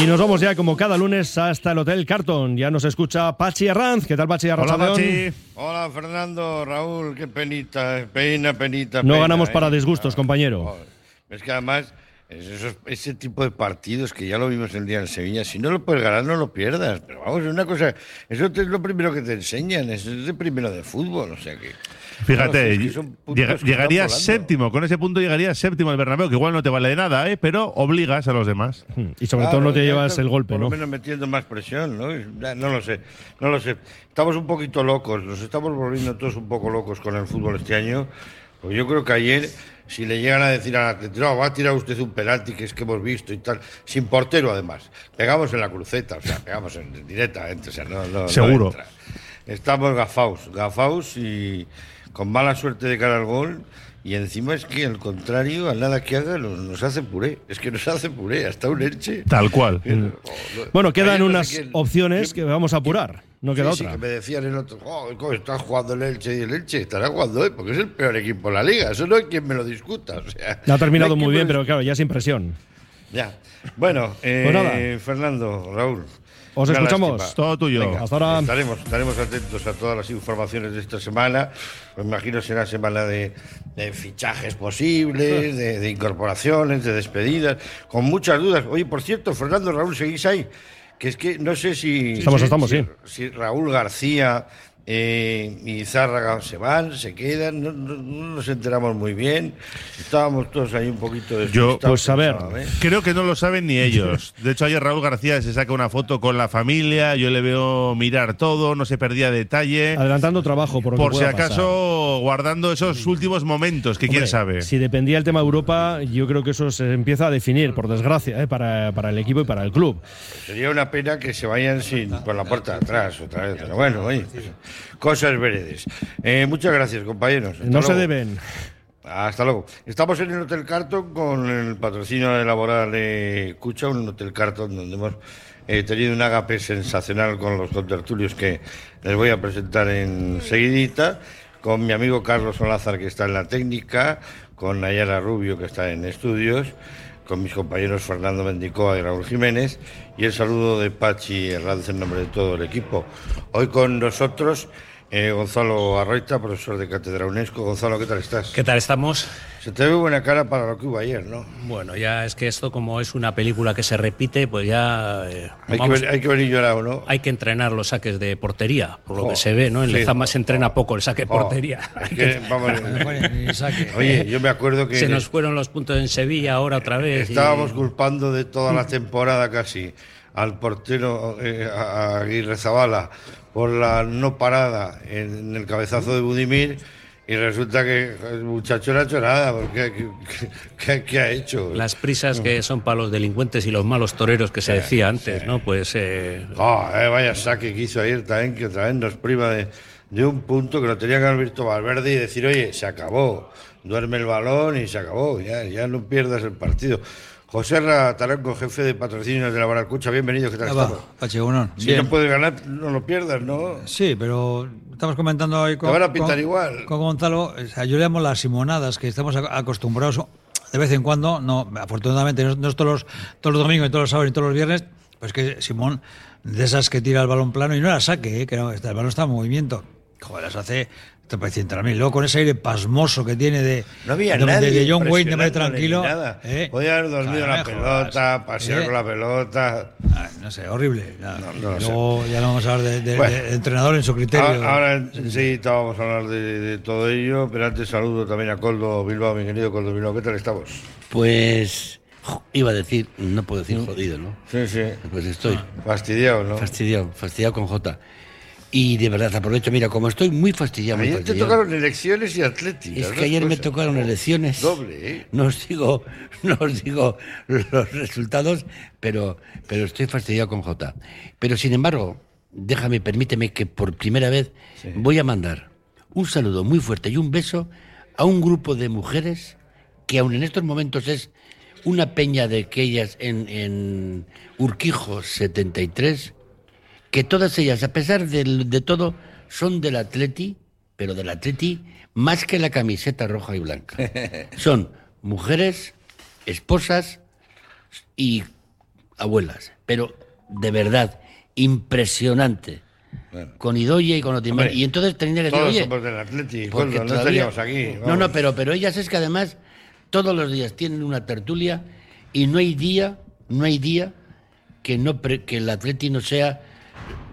Y nos vamos ya, como cada lunes, hasta el Hotel Carton. Ya nos escucha Pachi Arranz. ¿Qué tal, Pachi Arranz? Hola, Pachi. Hola, Fernando, Raúl. Qué penita, pena, penita. No pena, ganamos ¿eh? para disgustos, compañero. Joder. Es que además, es esos- ese tipo de partidos que ya lo vimos el día en Sevilla, si no lo puedes ganar, no lo pierdas. Pero vamos, es una cosa, eso es lo primero que te enseñan, eso es de primero de fútbol, o sea que. Fíjate, Claro, es que llega- llegaría séptimo, con ese punto llegaría séptimo al Bernabéu, que igual no te vale de nada, ¿eh? pero obligas a los demás. Y sobre Claro, todo no te llevas el golpe, por ¿no? lo menos metiendo más presión, ¿no? No lo sé, no lo sé. Estamos un poquito locos, nos estamos volviendo todos un poco locos con el fútbol este año. Pues yo creo que ayer, si le llegan a decir al Atlético, no, va a tirar usted un penalti que es que hemos visto y tal, sin portero además, pegamos en la cruceta, o sea, pegamos en, directamente, o sea, no, no- no Seguro. entra. Estamos gafaos, gafaos y con mala suerte de cara al gol. Y encima es que al contrario, a nada que haga, nos, nos hace puré. Es que nos hace puré, hasta un Elche. Tal cual. Eh, Bueno, quedan ayer no sé unas quién- opciones yo- que vamos a apurar. No queda sí, sí, otra. que me decían el otro, "Oh, ¿cómo está jugando el Elche y el Elche? Estará jugando hoy, porque es el peor equipo de la liga. Eso no hay quien me lo discuta. O sea, Ha terminado no muy bien, pero claro, ya sin presión. Ya. Bueno, eh, Pues nada. Fernando, Raúl. Os una escuchamos. lástima. Todo tuyo. Venga, Hasta ahora. Estaremos, estaremos atentos a todas las informaciones de esta semana. Me imagino será semana de, de fichajes posibles, de, de incorporaciones, de despedidas, con muchas dudas. Oye, por cierto, Fernando, Raúl, ¿seguís ahí? Que es que no sé si. Estamos, si- estamos, si- sí. Si Raúl García eh, y Zárraga se van, se quedan, no, no- no nos enteramos muy bien. Estábamos todos ahí un poquito Yo, despistados, pues, a ver, ¿eh? Creo que no lo saben ni ellos. De hecho, ayer Raúl García se saca una foto con la familia, yo le veo mirar todo, no se perdía detalle. Adelantando trabajo por, lo que Por si acaso, guardando esos últimos momentos, que quién sabe. Si dependía el tema de Europa, yo creo que eso se empieza a definir, por desgracia, ¿eh? para, para el equipo y para el club. Sería una pena que se vayan sin por la puerta de atrás otra vez. Pero bueno, oye, pues, cosas veredes. Eh, muchas gracias, compañeros. Hasta No se deben. Hasta luego. Estamos en el Hotel Carton con el patrocinio de laboral de Cucha, un Hotel Carton donde hemos eh, tenido un agape sensacional con los contertulios que les voy a presentar enseguidita, con mi amigo Carlos Olázar que está en la técnica, con Nayara Rubio que está en estudios, con mis compañeros Fernando Mendicoa y Raúl Jiménez y el saludo de Pachi Herranz en nombre de todo el equipo. Hoy con nosotros eh, Gonzalo Arroita, profesor de Cátedra UNESCO. Gonzalo, ¿qué tal estás? ¿Qué tal estamos? Se te ve buena cara para lo que hubo ayer, ¿no? Bueno, ya es que esto como es una película que se repite, pues ya eh, Hay que, hay venir llorado, ¿no? hay que entrenar los saques de portería, por lo que se ve, ¿no? En sí. Lezama se entrena poco el saque de Oh, portería. es que, vamos, oye, yo me acuerdo que se nos fueron los puntos en Sevilla ahora otra vez. y- estábamos culpando de toda la temporada casi al portero eh, a Aguirre Zabala por la no parada en el cabezazo de Budimir y resulta que el muchacho no ha hecho nada, porque ¿qué, qué- qué ha hecho? Las prisas que son para los delincuentes y los malos toreros que se decía antes, ¿no? Pues eh, vaya saque que hizo ayer también, que otra vez nos priva de, de un punto que lo tenía que haber visto Valverde y decir, oye, se acabó, duerme el balón y se acabó, ya, ya no pierdas el partido. José Taranco, jefe de patrocinios de la Baracucha, bienvenido, ¿qué tal Ah, estamos? Pachi, unón. Si Bien. no puedes ganar, no lo pierdas, ¿no? Sí, pero estamos comentando hoy con, Te van a pintar con- igual. con Gonzalo. O sea, yo le llamo las simonadas, que estamos ac- acostumbrados de vez en cuando, no, afortunadamente, no, no es todos los, todos los domingos, ni todos los sábados, ni todos los viernes, pues que Simón, de esas que tira el balón plano y no la saque, ¿eh? que no, el balón está en movimiento. Joder, las hace. Te parece entrar a mí. Luego con ese aire pasmoso que tiene de, No había de, nadie. de John Wayne, de tranquilo. ¿eh? Podía haber dormido en la Joder, me jodas. pelota, pasear ¿Eh? con la pelota. Ah, no sé, horrible. No, no Luego ya no vamos a hablar de, de- Bueno. de entrenador en su criterio. Ahora, ahora enseguida vamos a hablar de, de todo ello, pero antes saludo también a Coldo Bilbao, mi querido Coldo Bilbao, ¿qué tal estamos? Pues iba a decir, no puedo decir jodido, ¿no? Sí, sí. Pues estoy Fastidiado, ¿no? fastidiado, fastidiado con J. Y de verdad aprovecho, mira, como estoy muy fastidiado, muy Ayer te tocaron elecciones y atléticas. es que ayer me tocaron elecciones. Doble, ¿eh? No os digo, no os digo los resultados, pero, pero estoy fastidiado con J. Pero sin embargo, déjame, permíteme que por primera vez voy a mandar un saludo muy fuerte y un beso a un grupo de mujeres que aún en estos momentos es una peña de aquellas en, en Urquijo 73, que todas ellas, a pesar de, todo, son del Atleti, pero del Atleti más que la camiseta roja y blanca. Son mujeres, esposas y abuelas, pero de verdad, impresionante. Con Idoia y con Otimar. Y entonces tenía que decir, Todos oye, somos del Atleti, porque no estaríamos aquí. No, no, pero, pero ellas es que además todos los días tienen una tertulia y no hay día, no hay día que no pre- que el Atleti no sea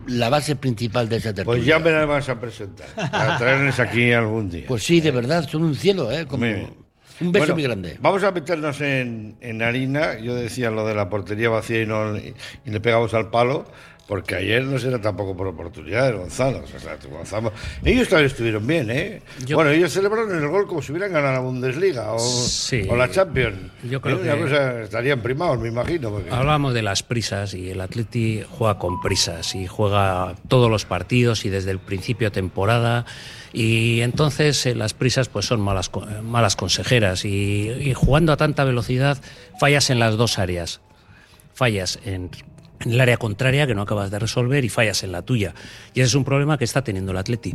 la base principal de esa tertulia. Pues ya me las vas a presentar, para traerles aquí algún día. Pues sí, de verdad, son un cielo, ¿eh? Como- un beso Bueno, muy grande. Vamos a meternos en, en harina. Yo decía lo de la portería vacía y, no, y, y le pegamos al palo, porque ayer no será tampoco por oportunidades, Gonzalo. O sea, Gonzalo- Ellos también estuvieron bien, ¿eh? Yo- Bueno, ellos celebraron el gol como si hubieran ganado la Bundesliga o, Sí. o la Champions. Yo creo Eh, que- cosa, estarían primados, me imagino. porque- Hablábamos de las prisas y el Atleti juega con prisas y juega todos los partidos y desde el principio de temporada y entonces eh, las prisas pues son malas, malas consejeras y, y jugando a tanta velocidad fallas en las dos áreas. Fallas en, en el área contraria que no acabas de resolver y fallas en la tuya. Y ese es un problema que está teniendo el Atleti.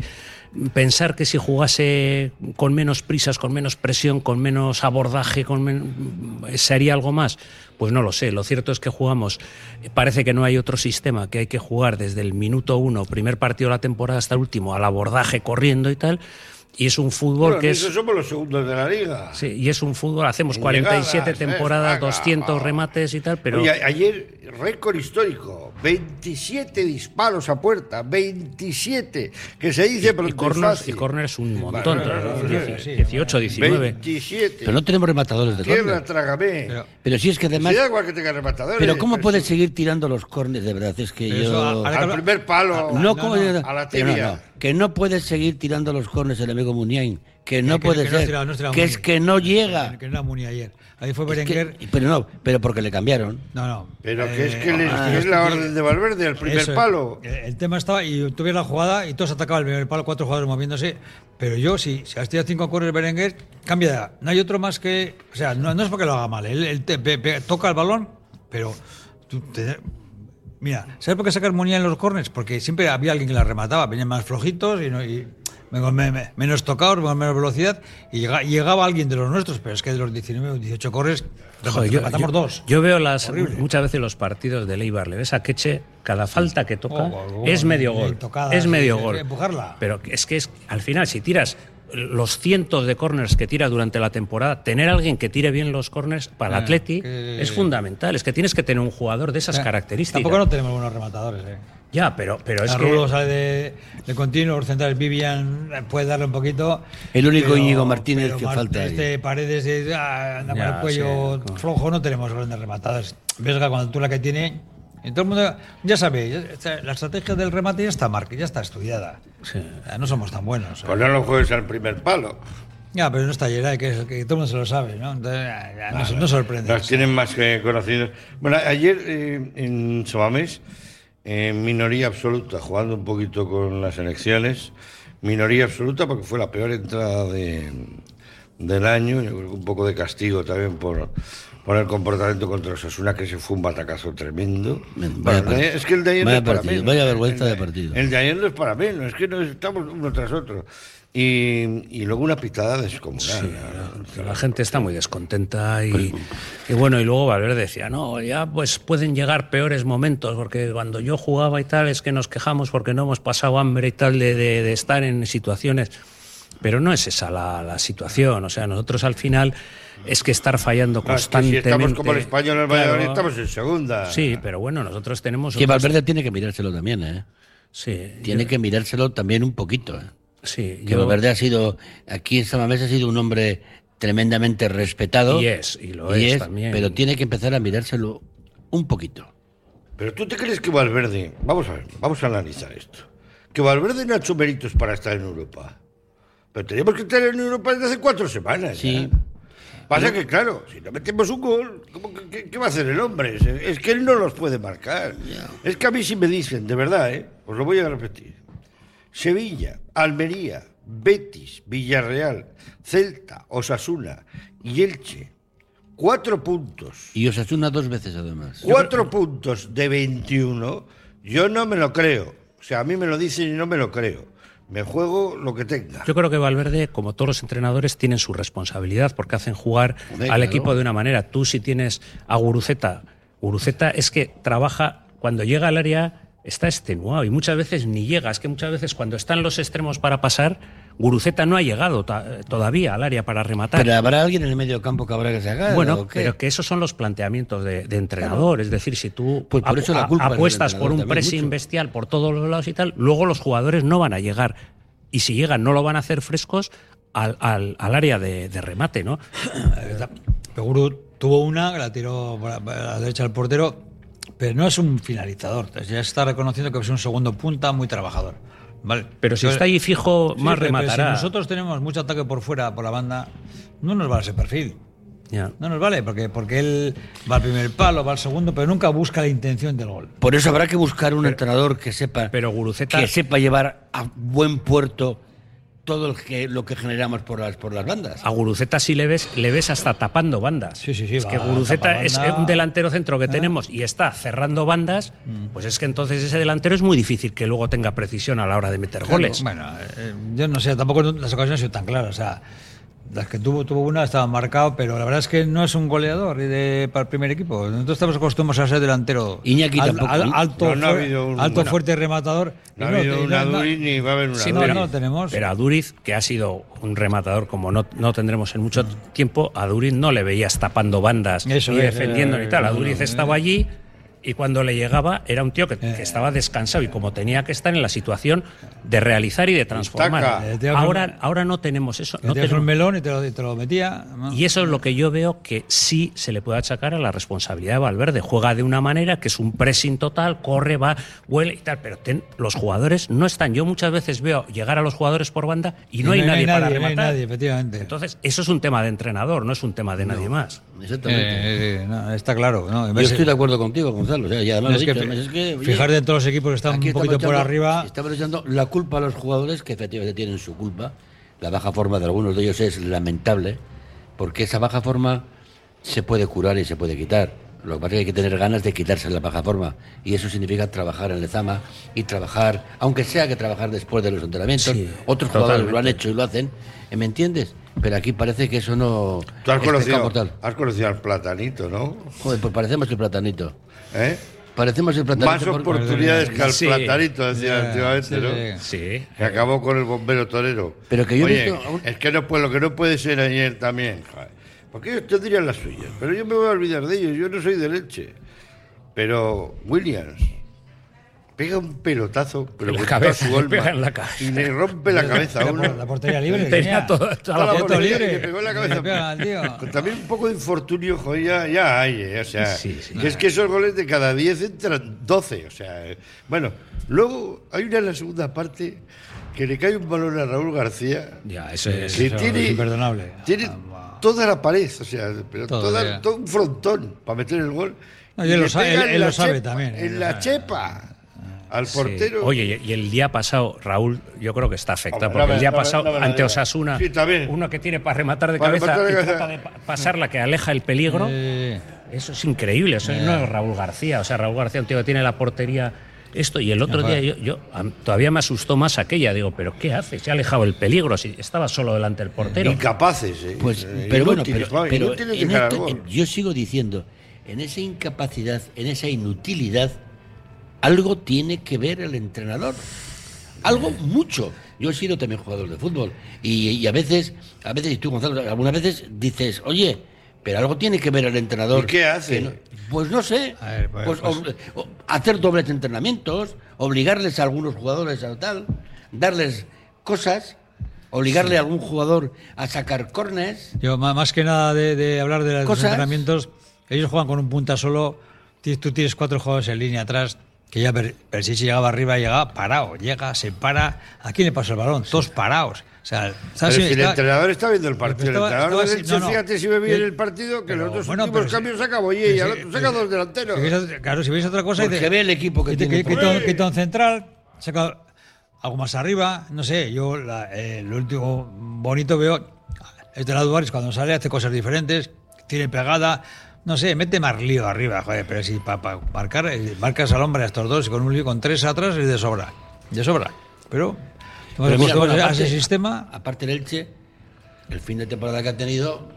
Pensar que si jugase con menos prisas, con menos presión, con menos abordaje, con se algo más, pues no lo sé. Lo cierto es que jugamos, parece que no hay otro sistema, que hay que jugar desde el minuto uno, primer partido de la temporada hasta el último, al abordaje corriendo y tal. Y es un fútbol Bueno, que eso es... somos los segundos de la liga. Sí, y es un fútbol, hacemos En 47 llegadas, temporadas, eh, venga, 200 vamos. remates y tal, pero... Oye, ayer récord histórico, 27 disparos a puerta, 27, que se dice pero y es corners, y corners un montón, Vale, sí, 18, 19. 27. Pero no tenemos rematadores de Tierra, córner. trágame. Pero- Pero sí es que además... Si da igual que tenga rematadores. Pero ¿cómo pero puedes sí. seguir tirando los córneres de verdad? Es que Pero eso, yo... ahora que Al habla- primer palo. No, no, ¿cómo no, yo- a la no, tibia. no, que no puedes seguir tirando los cornes el amigo Muniain. Que no que- puede que no ser. tiraba- no tiraba que es Muniain. que no llega. Que no era Muni ayer. Ahí fue Es que- Berenguer. pero no, pero porque le cambiaron. No, no. Pero que es Eh, que, les- ah, que es la orden de Valverde, el primer Eso es. palo. Eh, El tema estaba, y ves la jugada y todos atacaban el primer palo, cuatro jugadores moviéndose. Pero yo, si, si has tirado cinco corners Berenguer, cambia de edad. No hay otro más que. O sea, no, no es porque lo haga mal. Él, él te- pe- pe- toca el balón, pero. tú te- mira, ¿sabes por qué sacar Munía en los corners? Porque siempre había alguien que la remataba. Venían más flojitos y, no, y menos tocados, menos velocidad. Y llega- llegaba alguien de los nuestros, pero es que de los 19 o 18 corners, Joder, yo, matamos yo- dos. yo veo las Horrible. muchas veces los partidos de Leibar, le ves a Queche, cada falta que toca Oh, oh, es oh, medio y gol. es medio gol. empujarla. Pero es que es al final si tiras los cientos de corners que tira durante la temporada, tener a alguien que tire bien los corners para el Ah, Atleti que- es fundamental. Es que tienes que tener un jugador de esas Eh, características. Tampoco no tenemos buenos rematadores, eh. Ya, pero, pero es Es que sale de, de continuo, los centrales Vivian eh, puede darle un poquito. El único Íñigo Martínez que Mar- falta ahí. Este Paredes eh, ah, anda con Ya, el cuello sí. flojo, no tenemos grandes rematadores. Vesga con la altura que tiene. Y todo el mundo ya sabe, la estrategia del remate ya está marca, ya está estudiada. Ya No somos tan buenos. Pues no lo juegues al primer palo. Ya, pero no está Geray, que, es que todo el mundo se lo sabe, ¿no? Entonces, ya, ya, no, no sorprende. Las tienen más que conocidos. Bueno, ayer eh, en Sobamés, en minoría absoluta, jugando un poquito con las elecciones, minoría absoluta porque fue la peor entrada de, del año, yo creo que un poco de castigo también por, por el comportamiento contra Osasuna, que se fue un batacazo tremendo. Vaya Bueno, es que el de ayer Vaya no es para menos. vaya vergüenza El de partido. El de ayer no es para menos, es que nos estamos uno tras otro. Y, y luego una pitada descomunal. que la gente está muy descontenta y, y bueno, y luego Valverde decía, no, ya pues pueden llegar peores momentos, porque cuando yo jugaba y tal es que nos quejamos porque no hemos pasado hambre y tal de, de- de estar en situaciones, pero no es esa la, la situación, o sea, nosotros al final es que estar fallando No, es que si constantemente... estamos como el español en el Valladolid, Claro. estamos en segunda. Sí, pero bueno, nosotros tenemos... Que Valverde tiene que mirárselo también, ¿eh? Sí, Tiene yo- que mirárselo también un poquito, ¿eh? Sí, Que yo- Valverde ha sido, aquí en Samamés ha sido un hombre tremendamente respetado. Y es, y lo es también. Pero tiene que empezar a mirárselo un poquito. Pero tú te crees que Valverde, vamos a ver, vamos a analizar esto, que Valverde no ha hecho méritos para estar en Europa. Pero teníamos que estar en Europa desde hace cuatro semanas. Sí. ya. Pasa que, claro, si no metemos un gol, ¿cómo qué, qué va a hacer el hombre? Es, es que él no los puede marcar. Es que a mí sí me dicen, de verdad, ¿eh? os lo voy a repetir. Sevilla, Almería, Betis, Villarreal, Celta, Osasuna y Elche. Cuatro puntos. Y Osasuna dos veces además. Cuatro puntos de 21. Yo no me lo creo. O sea, a mí me lo dicen y no me lo creo. Me juego lo que tenga. Yo creo que Valverde, como todos los entrenadores, tienen su responsabilidad porque hacen jugar al equipo de una manera. Tú si tienes a Guruceta, Guruceta es que trabaja cuando llega al área está extenuado y muchas veces ni llega. Es que muchas veces cuando están los extremos para pasar, Guruceta no ha llegado ta- todavía al área para rematar. Pero habrá alguien en el medio campo que habrá que sacar. Bueno, pero que esos son los planteamientos de, de entrenador. Es decir, si tú Pues por apu- eso la a- culpa apuestas por un pressing mucho. bestial por todos los lados y tal, luego los jugadores no van a llegar. Y si llegan, no lo van a hacer frescos al, al- al área de, de remate, ¿no? Peguru tuvo una, la tiró por la, derecha del portero, pero no es un finalizador. Ya está reconociendo que es un segundo punta muy trabajador. Vale. Pero si está ahí fijo, Sí, más pero- pero rematará. Si nosotros tenemos mucho ataque por fuera, por la banda, no nos vale ese perfil. No nos vale, porque, porque él va al primer palo, va al segundo, pero nunca busca la intención del gol. Por eso habrá que buscar un entrenador que sepa pero Guruceta- que sepa llevar a buen puerto todo el que, lo que generamos por las por las bandas. A Guruceta si le ves, le ves hasta tapando bandas. Sí, sí, sí, Es que Guruceta es un delantero centro que Ah. tenemos y está cerrando bandas, Mm. pues es que entonces ese delantero es muy difícil que luego tenga precisión a la hora de meter goles. Bueno, eh, yo no sé, tampoco las ocasiones han sido tan claras. O sea, las que tuvo, tuvo una estaban marcado, pero la verdad es que no es un goleador de, para el primer equipo. Nosotros estamos acostumbrados a ser delantero. Iñaki tampoco. alto, No, no ha fuer- habido un- alto bueno. fuerte rematador. No ha habido una no- Duri ni va a haber una Sí, no, Duri. no, tenemos. Pero a Duriz, que ha sido un rematador como no, no tendremos en mucho tiempo, a Duriz no le veías tapando bandas Eso y es, defendiendo eh, ni tal. A no, Duriz no, estaba eh. allí y cuando le llegaba era un tío que, que estaba descansado y como tenía que estar en la situación de realizar y de transformar. Eh, Ahora, ahora no tenemos eso. No tenemos- un melón y te lo, y te lo metía. ¿no? y eso es lo que yo veo que sí se le puede achacar a la responsabilidad de Valverde. Juega de una manera que es un pressing total, corre, va, huele y tal, pero ten- los jugadores no están. Yo muchas veces veo llegar a los jugadores por banda y no, hay, nadie para no hay rematar. nadie, efectivamente. Entonces, eso es un tema de entrenador, no es un tema de nadie más. Exactamente. Eh, eh, no, está claro. Yo estoy de acuerdo contigo, Gonzalo. O sea, y además es lo he que dicho, fi- además es que, oye, fijarte en todos los equipos que están un poquito por arriba. Estamos echando la culpa a los jugadores que efectivamente tienen su culpa. La baja forma de algunos de ellos es lamentable, porque esa baja forma se puede curar y se puede quitar. Lo que pasa es que hay que tener ganas de quitarse la baja forma. Y eso significa trabajar en Lezama y trabajar, aunque sea que trabajar después de los entrenamientos. Sí, Otros jugadores lo han hecho y lo hacen. ¿eh, ¿Me entiendes? Pero aquí parece que eso no. Tú has conocido, has conocido al platanito, ¿no? Joder, pues parecemos el platanito. ¿Eh? Parecemos el platanito. Más porque- oportunidades que al Sí. platanito, decía Ya, antiguamente, sí, ¿no? sí. Que acabó con el bombero torero. Pero que yo he Oye, visto es que no puede, lo que no puede ser ayer también. joder. Porque ellos tendrían las suyas. Pero yo me voy a olvidar de ellos. Yo no soy de leche. Pero Williams pega un pelotazo, pero la con cabeza, su le pega alma, en la cabeza. y le rompe la cabeza a La, uno. la portería libre. Tenía toda Toda la portería libre. le pegó en la cabeza. Pega tío. También un poco de infortunio, joder, ya, ya hay, eh, o sea, Sí, sí. que es que esos goles de cada 10 entran 12, o sea, eh, bueno, luego hay una en la segunda parte que le cae un balón a Raúl García Ya, eso es. que eso tiene, es imperdonable. tiene Ah, toda la pared, o sea, pero Todo, toda- todo un frontón para meter el gol. No, y él lo sabe- pega él- en él la lo sabe chepa, también, En la sabe. chepa, al Sí. portero. Oye, y el día pasado, Raúl, yo creo que está afectado, Hombre, porque no el día pasado, ante. Osasuna, Sí, uno que tiene para rematar de Para cabeza rematar de y cabeza. trata de pa- pasarla, que aleja el peligro. Eh, Eso es increíble, eso no es Raúl García. O sea, Raúl García, un tío que tiene la portería. Esto, y el otro Ajá. día yo, yo a- todavía me asustó más aquella. Digo, ¿pero qué hace? Se ha alejado el peligro, si estaba solo delante del portero. Incapaces, eh. Pues, Eh, pero bueno, pero, en esto- en- yo sigo diciendo, en esa incapacidad, en esa inutilidad, algo tiene que ver el entrenador. Algo mucho. Yo he sido también jugador de fútbol y, y a veces, a veces, y tú Gonzalo, algunas veces dices, oye, pero algo tiene que ver el entrenador. ¿Y qué hace? que no- pues no sé. A ver, pues- Pues, pues- o- hacer dobles entrenamientos, obligarles a algunos jugadores a tal, darles cosas, obligarle a algún jugador a sacar cornes. Yo, más que nada de, de hablar de los entrenamientos, ellos juegan con un punta solo. Tú tienes cuatro jugadores en línea atrás, que ya Per- Perisic llegaba arriba y llegaba parado. Llega, se para. ¿A quién le pasa el balón? Todos parados. O sea, si el Está- entrenador está viendo el partido, Estaba- el entrenador así- no, no. fíjate si ve bien el partido, que pero, los dos bueno, últimos si- cambios saca Boye y al otro saca dos delanteros. Si claro, si veis otra cosa, Porque ve el equipo que tiene quita- por- quita un- quita un central, saca algo más arriba, no sé, yo la- eh, lo último bonito veo es de la Duaris cuando sale hace cosas diferentes, tiene pegada, no sé, mete más lío arriba, joder, pero si para marcar, eh, marcas al hombre a estos dos y con un lío con tres atrás es de sobra, de sobra, pero, Pero mira, a aparte- ese sistema, Aparte el Elche, el fin de temporada que ha tenido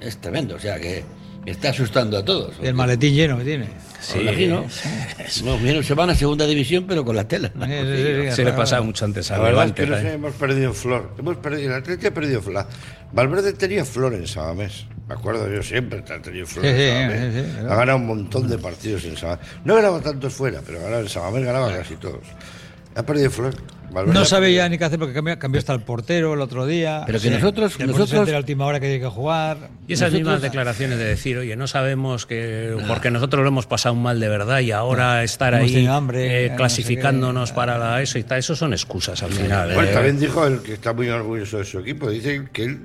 es tremendo, o sea que está asustando a todos. el maletín lleno que tiene. Sí. Imagino. No, se van a segunda división, pero con la tela. Sí, sí, sí, Se le pasaba mucho antes La al verdad es Levante. que no sé, también. hemos perdido flor. Hemos perdido, el Atlético ha perdido flor. Valverde tenía flor en Sabamés. Me acuerdo yo siempre ha tenido flor Sí, en Sabamés. sí, sí, claro. ha ganado un montón de partidos en Sabamés. No ha ganado tantos fuera, pero ganaba en Sabamés ganaba casi todos. Ha perdido flor. Valverde No ya ni qué hacer porque cambió, cambió hasta el portero el otro día. Pero que nosotros- nosotros- se entera a última hora que tiene que jugar. Y esas Nosotros- mismas declaraciones de decir, oye, no sabemos que. Porque nosotros lo hemos pasado mal de verdad y ahora estar Hemos ahí hambre, eh, no sé clasificándonos qué. para la eso y tal, eso son excusas al final. Bueno, eh. también dijo el que está muy orgulloso de su equipo. Dice que él,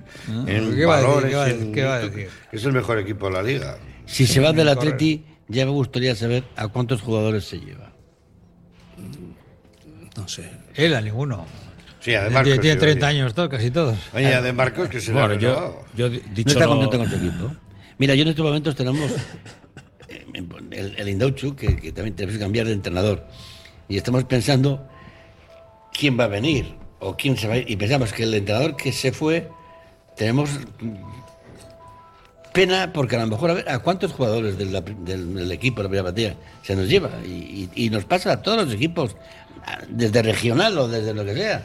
en ¿Qué va a decir? valores, ¿Qué va a en decir? ¿Qué va a minutos, decir? es el mejor equipo de la liga. Si se va del Atleti, ya me gustaría saber a cuántos jugadores se lleva. No sé. Él a ninguno. Sí, además. tiene, que tiene sí, 30 oye. años, todo, casi todos. Oye, de Marcos que se Bueno, yo, No está lo- contento con su equipo. Mira, yo en estos momentos tenemos eh, el, el Indauchu, que, que también tenemos que cambiar de entrenador. Y estamos pensando quién va a venir o quién se va a ir. Y pensamos que el entrenador que se fue, tenemos pena porque a lo mejor a ver a cuántos jugadores del, del- del equipo de la primera batalla se nos lleva. Y, y- y nos pasa a todos los equipos, desde regional o desde lo que sea.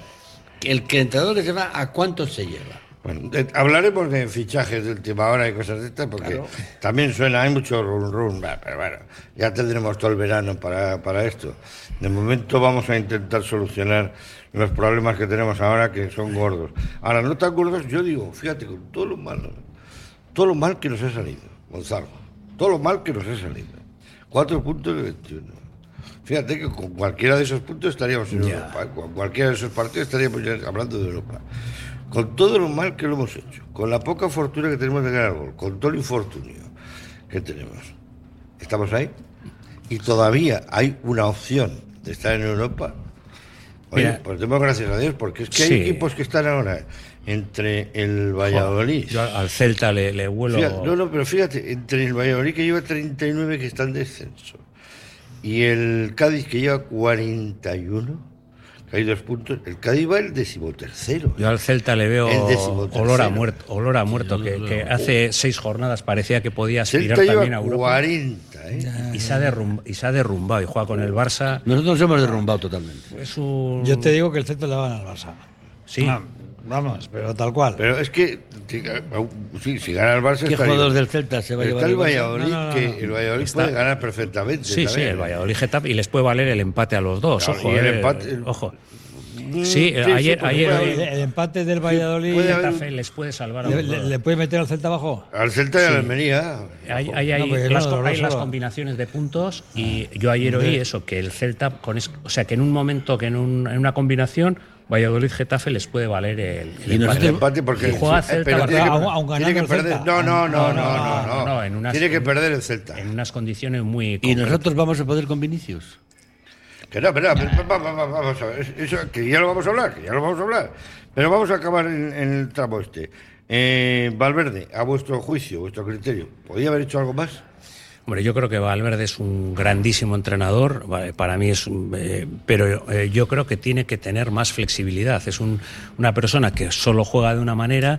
El que entrenador que se va, ¿a cuántos se lleva? Bueno, de- hablaremos de fichajes de última hora y cosas de estas, porque también suena, hay mucho run run, pero bueno, ya tendremos todo el verano para, para esto. De momento vamos a intentar solucionar los problemas que tenemos ahora, que son gordos. Ahora, no tan gordos, yo digo, fíjate, con todo lo malo, todo lo mal que nos ha salido, Gonzalo, todo lo mal que nos ha salido. Cuatro puntos de 21. Fíjate que con cualquiera de esos puntos estaríamos en Europa, ¿eh? con cualquiera de esos partidos estaríamos ya hablando de Europa. Con todo lo mal que lo hemos hecho, con la poca fortuna que tenemos de ganar gol, con todo el infortunio que tenemos, estamos ahí y todavía hay una opción de estar en Europa. Oye, Mira. pues demos gracias a Dios, porque es que hay equipos que están ahora entre el Valladolid. Yo al Celta le, le vuelo. Fíjate, no, no, pero fíjate, entre el Valladolid que lleva 39 que está en descenso y el Cádiz que lleva 41, que hay dos puntos, el Cádiz va el decimotercero. Yo al Celta le veo olor a muerto, olor a muerto que, que hace seis jornadas parecía que podía aspirar Celta también a Europa 40, ¿eh? y se, ha derrum- y se ha derrumbado y juega con el Barça. Nosotros hemos derrumbado totalmente. Es un... Yo te digo que el Celta le van al Barça. Sí. Ah, vamos, pero tal cual. Pero es que, si, sí, si gana el Barça... ¿Qué está jugadores ahí. del Celta se va a Está llevar el el? Valladolid, No, no, no, que el Valladolid Está- puede ganar perfectamente. Sí, sí, el Valladolid Getafe y les puede valer el empate a los dos. Claro, ojo, y el eh, empate- ojo. Mm, Sí, sí, ayer, ayer el, haber- el empate del Valladolid puede haber- Getafe les puede salvar a le, los le- dos. le puede meter al Celta abajo. Al Celta y al Almería. Hay, hay- hay No, las, hay las combinaciones de puntos y yo ayer oí eso, que el Celta, con es- o sea, que en un momento, que en, un- en una combinación, Valladolid-Getafe les puede valer el, el Y empate. nosotros- El empate porque Y juega Celta, pero tiene que, aún- aún tiene que ganando el perder. Celta. No, no, no, no, No, en unas- tiene que perder el Celta. En unas condiciones muy ¿Y concretas. nosotros vamos a poder con Vinicius? Que no, pero, vamos a ver, eso, que ya lo vamos a hablar, que ya lo vamos a hablar. Pero vamos a acabar en, en el tramo este. Eh, Valverde, a vuestro juicio, vuestro criterio, ¿podía haber hecho algo más? Hombre, yo creo que Valverde es un grandísimo entrenador, vale, para mí es, un- eh, pero eh, yo creo que tiene que tener más flexibilidad. Es un- una persona que solo juega de una manera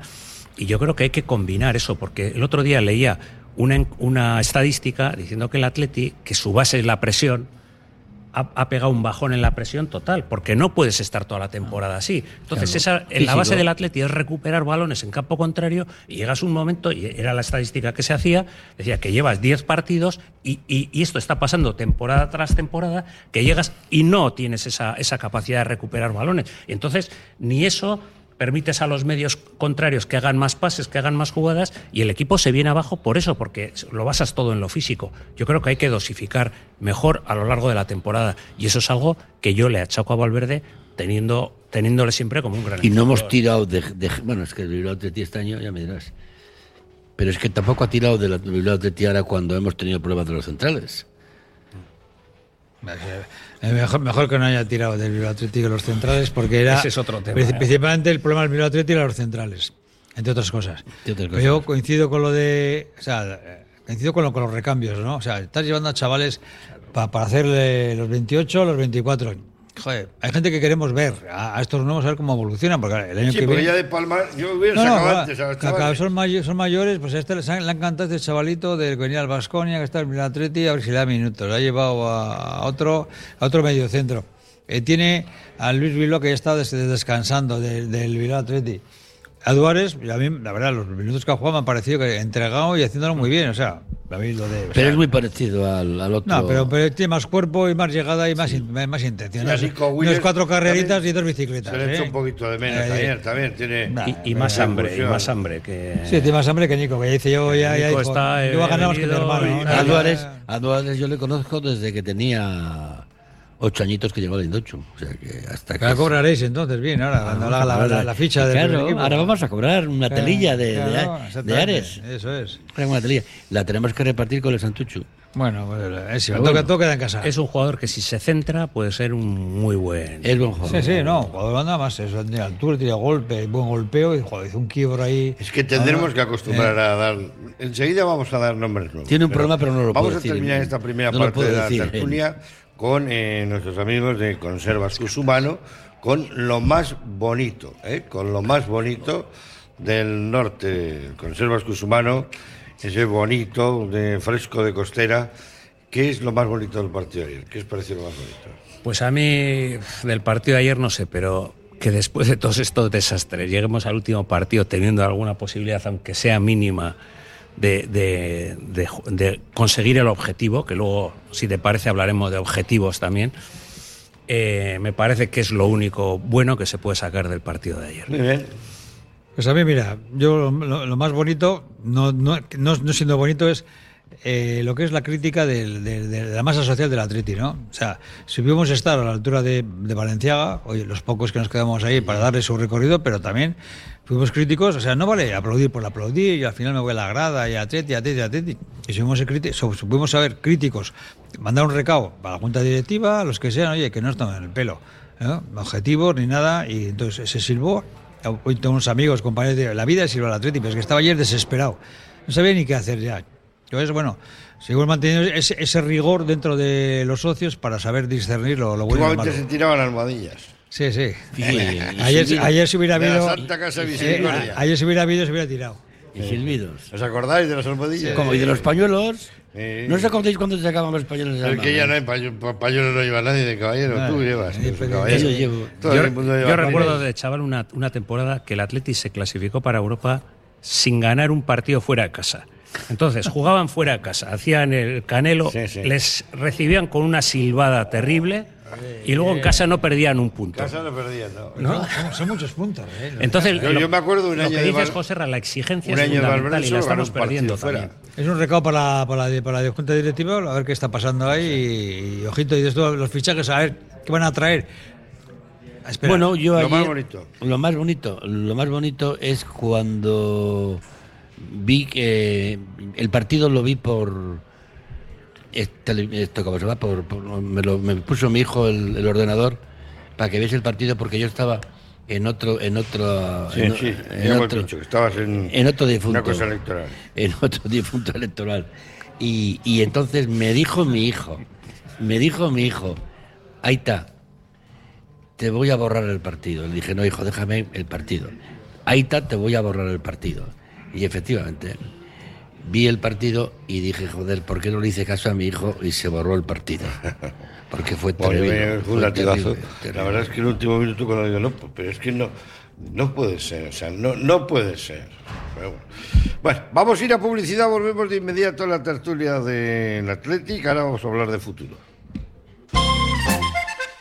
y yo creo que hay que combinar eso, porque el otro día leía una, una estadística diciendo que el Atleti, que su base es la presión, ha, ha pegado un bajón en la presión total, porque no puedes estar toda la temporada así. Entonces, esa, en la base del Atleti es recuperar balones en campo contrario y llegas un momento, y era la estadística que se hacía, decía que llevas 10 partidos y, y- y esto está pasando temporada tras temporada, que llegas y no tienes esa, esa capacidad de recuperar balones. Y entonces, ni eso permites a los medios contrarios que hagan más pases, que hagan más jugadas y el equipo se viene abajo por eso, porque lo basas todo en lo físico. Yo creo que hay que dosificar mejor a lo largo de la temporada y eso es algo que yo le achaco a Valverde teniendo, teniéndole siempre como un gran Y no hemos tirado de, de- Bueno, es que el Bilbao Atleti este año, ya me dirás. Pero es que tampoco ha tirado del Bilbao Atleti ahora cuando hemos tenido problemas de los centrales. Eh, Mejor, mejor que no haya tirado del Bilbao Atlético los centrales, porque era Ese es otro tema, ¿eh? principalmente el problema del Bilbao Atlético era los centrales, entre otras cosas. Otras Yo coincido con lo de, o sea, coincido con, lo- con los recambios, ¿no? O sea, estás llevando a chavales pa- para hacerle los 28, los 24. Joder, hay gente que queremos ver a, a estos nuevos a ver cómo evolucionan, porque el año Sí, que viene ya de Palma, yo hubiera no, no, sacado va, antes a los chavales. son, may- son mayores, pues a este han- le ha encantado este chavalito del que venía al Vasconia, que está en el Atleti, a ver si le da minutos. Le ha llevado a, otro a otro medio centro. Eh, tiene a Luis Vilo que ya está des- descansando del, del Bilbao Atleti. A Duárez, a mí, la verdad, los minutos que ha jugado me han parecido que entregado y haciéndolo muy bien. O sea, a mí lo de. o Pero sea, es muy parecido al, al otro. no, pero, pero tiene más cuerpo y más llegada y más, in- más intención. Sí, No así no es cuatro carreritas y dos bicicletas. Se le echa ¿eh? un poquito de menos Eh, también, también tiene... Nah. Y, y más Eh, hambre, y más hambre que... Sí, tiene más hambre que Nico, que ya dice yo, ya, ya dijo, está, yo voy a ganar más que mi hermano. A Duárez, a Duárez yo le conozco desde que tenía ocho añitos que llegó al Indochu. O sea que hasta que. La cobraréis entonces, bien, ahora, cuando haga la, la- la ficha del Claro, primer equipo. ahora vamos a cobrar una Claro, telilla de, de- claro, de exactamente, Ares. Eso es. Una telilla. La tenemos que repartir con el Santuchu. Bueno, pues, eh, si toca, bueno. todo queda en casa. Es un jugador que si se centra puede ser un muy buen... Es buen Sí, jugador. sí, no, jugador anda más, eso, tiene altura, tiene golpe, buen golpeo, y joder, hizo un quiebro ahí. Es que tendremos Ah, que acostumbrar eh, a dar. Enseguida vamos a dar nombres nuevos. Tiene un problema, pero no lo Vamos puedo a decir. terminar esta primera No parte de la decir, tertulia con eh, nuestros amigos de Conservas Cusumano, con lo más bonito, ¿eh? con lo más bonito del norte. Conservas Cusumano, ese bonito, fresco de costera. ¿Qué es lo más bonito del partido ayer? ¿Qué os pareció lo más bonito? Pues a mí del partido de ayer no sé, pero que después de todos estos desastres lleguemos al último partido teniendo alguna posibilidad, aunque sea mínima, de, de- de de conseguir el objetivo, que luego, si te parece, hablaremos de objetivos también, eh, me parece que es lo único bueno que se puede sacar del partido de ayer. Muy bien. Pues a mí, mira, yo lo, lo- lo más bonito, no, no, no, no siendo bonito, es eh, lo que es la crítica del- de, la masa social del Atleti, ¿no? O sea, si pudimos estar a la altura de, de Valenciaga, oye, los pocos que nos quedamos ahí para darle su recorrido, pero también fuimos críticos, o sea, no vale aplaudir por aplaudir y al final me voy a la grada y Atleti, Atleti, Atleti. Y si pudimos saber críticos, mandar un recado para la junta directiva, los que sean, oye, que no están en el pelo, ¿no? objetivos ni nada, y entonces se silbó. Hoy tengo unos amigos, compañeros de la vida de Silva al Atleti, pero es que estaba ayer desesperado. No sabía ni qué hacer ya. Entonces, bueno, seguimos manteniendo ese, ese rigor dentro de los socios para saber discernir lo, lo bueno y lo se tiraban almohadillas. Sí, sí. Y ayer, si hubiera De la habido. Santa Casa de eh, ayer si hubiera habido, se hubiera tirado. Y silbidos. ¿Os acordáis de las almohadillas? Como y de los pañuelos. Sí. ¿No os acordáis cuando se sacaban los pañuelos de la es que ya no hay pañuelos, pa- pañuelos no lleva nadie de caballero, Ah, tú llevas. sí, caballero. yo llevo. Todo Yo, el mundo lleva yo recuerdo de chaval una, una temporada que el Atleti se clasificó para Europa sin ganar un partido fuera de casa. Entonces jugaban fuera de casa, hacían el canelo, Sí, sí. les recibían con una silbada terrible y luego en casa no perdían un punto. Casa no perdía, ¿no? ¿no? Son, son muchos puntos. ¿eh? Entonces, Yo- lo, yo me acuerdo un lo año que de dices, Val- José, la exigencia un es año fundamental y la estamos perdiendo fuera. también. Es un recado para, para, la, para la junta directiva, a ver qué está pasando ahí. Y, y ojito, y después los fichajes, a ver qué van a traer. Espera. Bueno, yo Lo ayer- más bonito. Lo más bonito, lo más bonito es cuando vi que el partido lo vi por este- esto cómo se va por, por- me, lo, me puso mi hijo el, el ordenador para que viese el partido porque yo estaba en otro en otro Sí, en, sí, en otro, dicho estabas en, en otro difunto una cosa electoral. en otro difunto electoral y, y entonces me dijo mi hijo me dijo mi hijo ahí está te voy a borrar el partido. Le dije, no, hijo, déjame el partido. Ahí está, te voy a borrar el partido. Y efectivamente, vi el partido y dije, joder, ¿por qué no le hice caso a mi hijo y se borró el partido? Porque fue Bueno, terrible. fue un fue latigazo. terrible, La verdad es que el último minuto cuando digo, no, pero es que no, no puede ser, o sea, no, no puede ser. Bueno, vamos a ir a publicidad, volvemos de inmediato a la tertulia del Atlético, ahora vamos a hablar de futuro.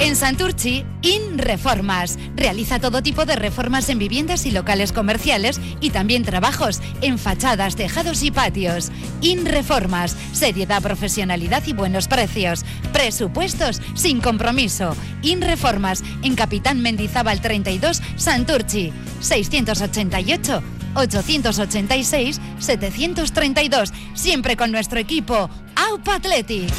En Santurchi, IN Reformas. Realiza todo tipo de reformas en viviendas y locales comerciales y también trabajos en fachadas, tejados y patios. IN Reformas. Seriedad, profesionalidad y buenos precios. Presupuestos sin compromiso. IN Reformas. En Capitán Mendizábal 32, Santurchi. 688 886 732. Siempre con nuestro equipo. AUPA Athletic.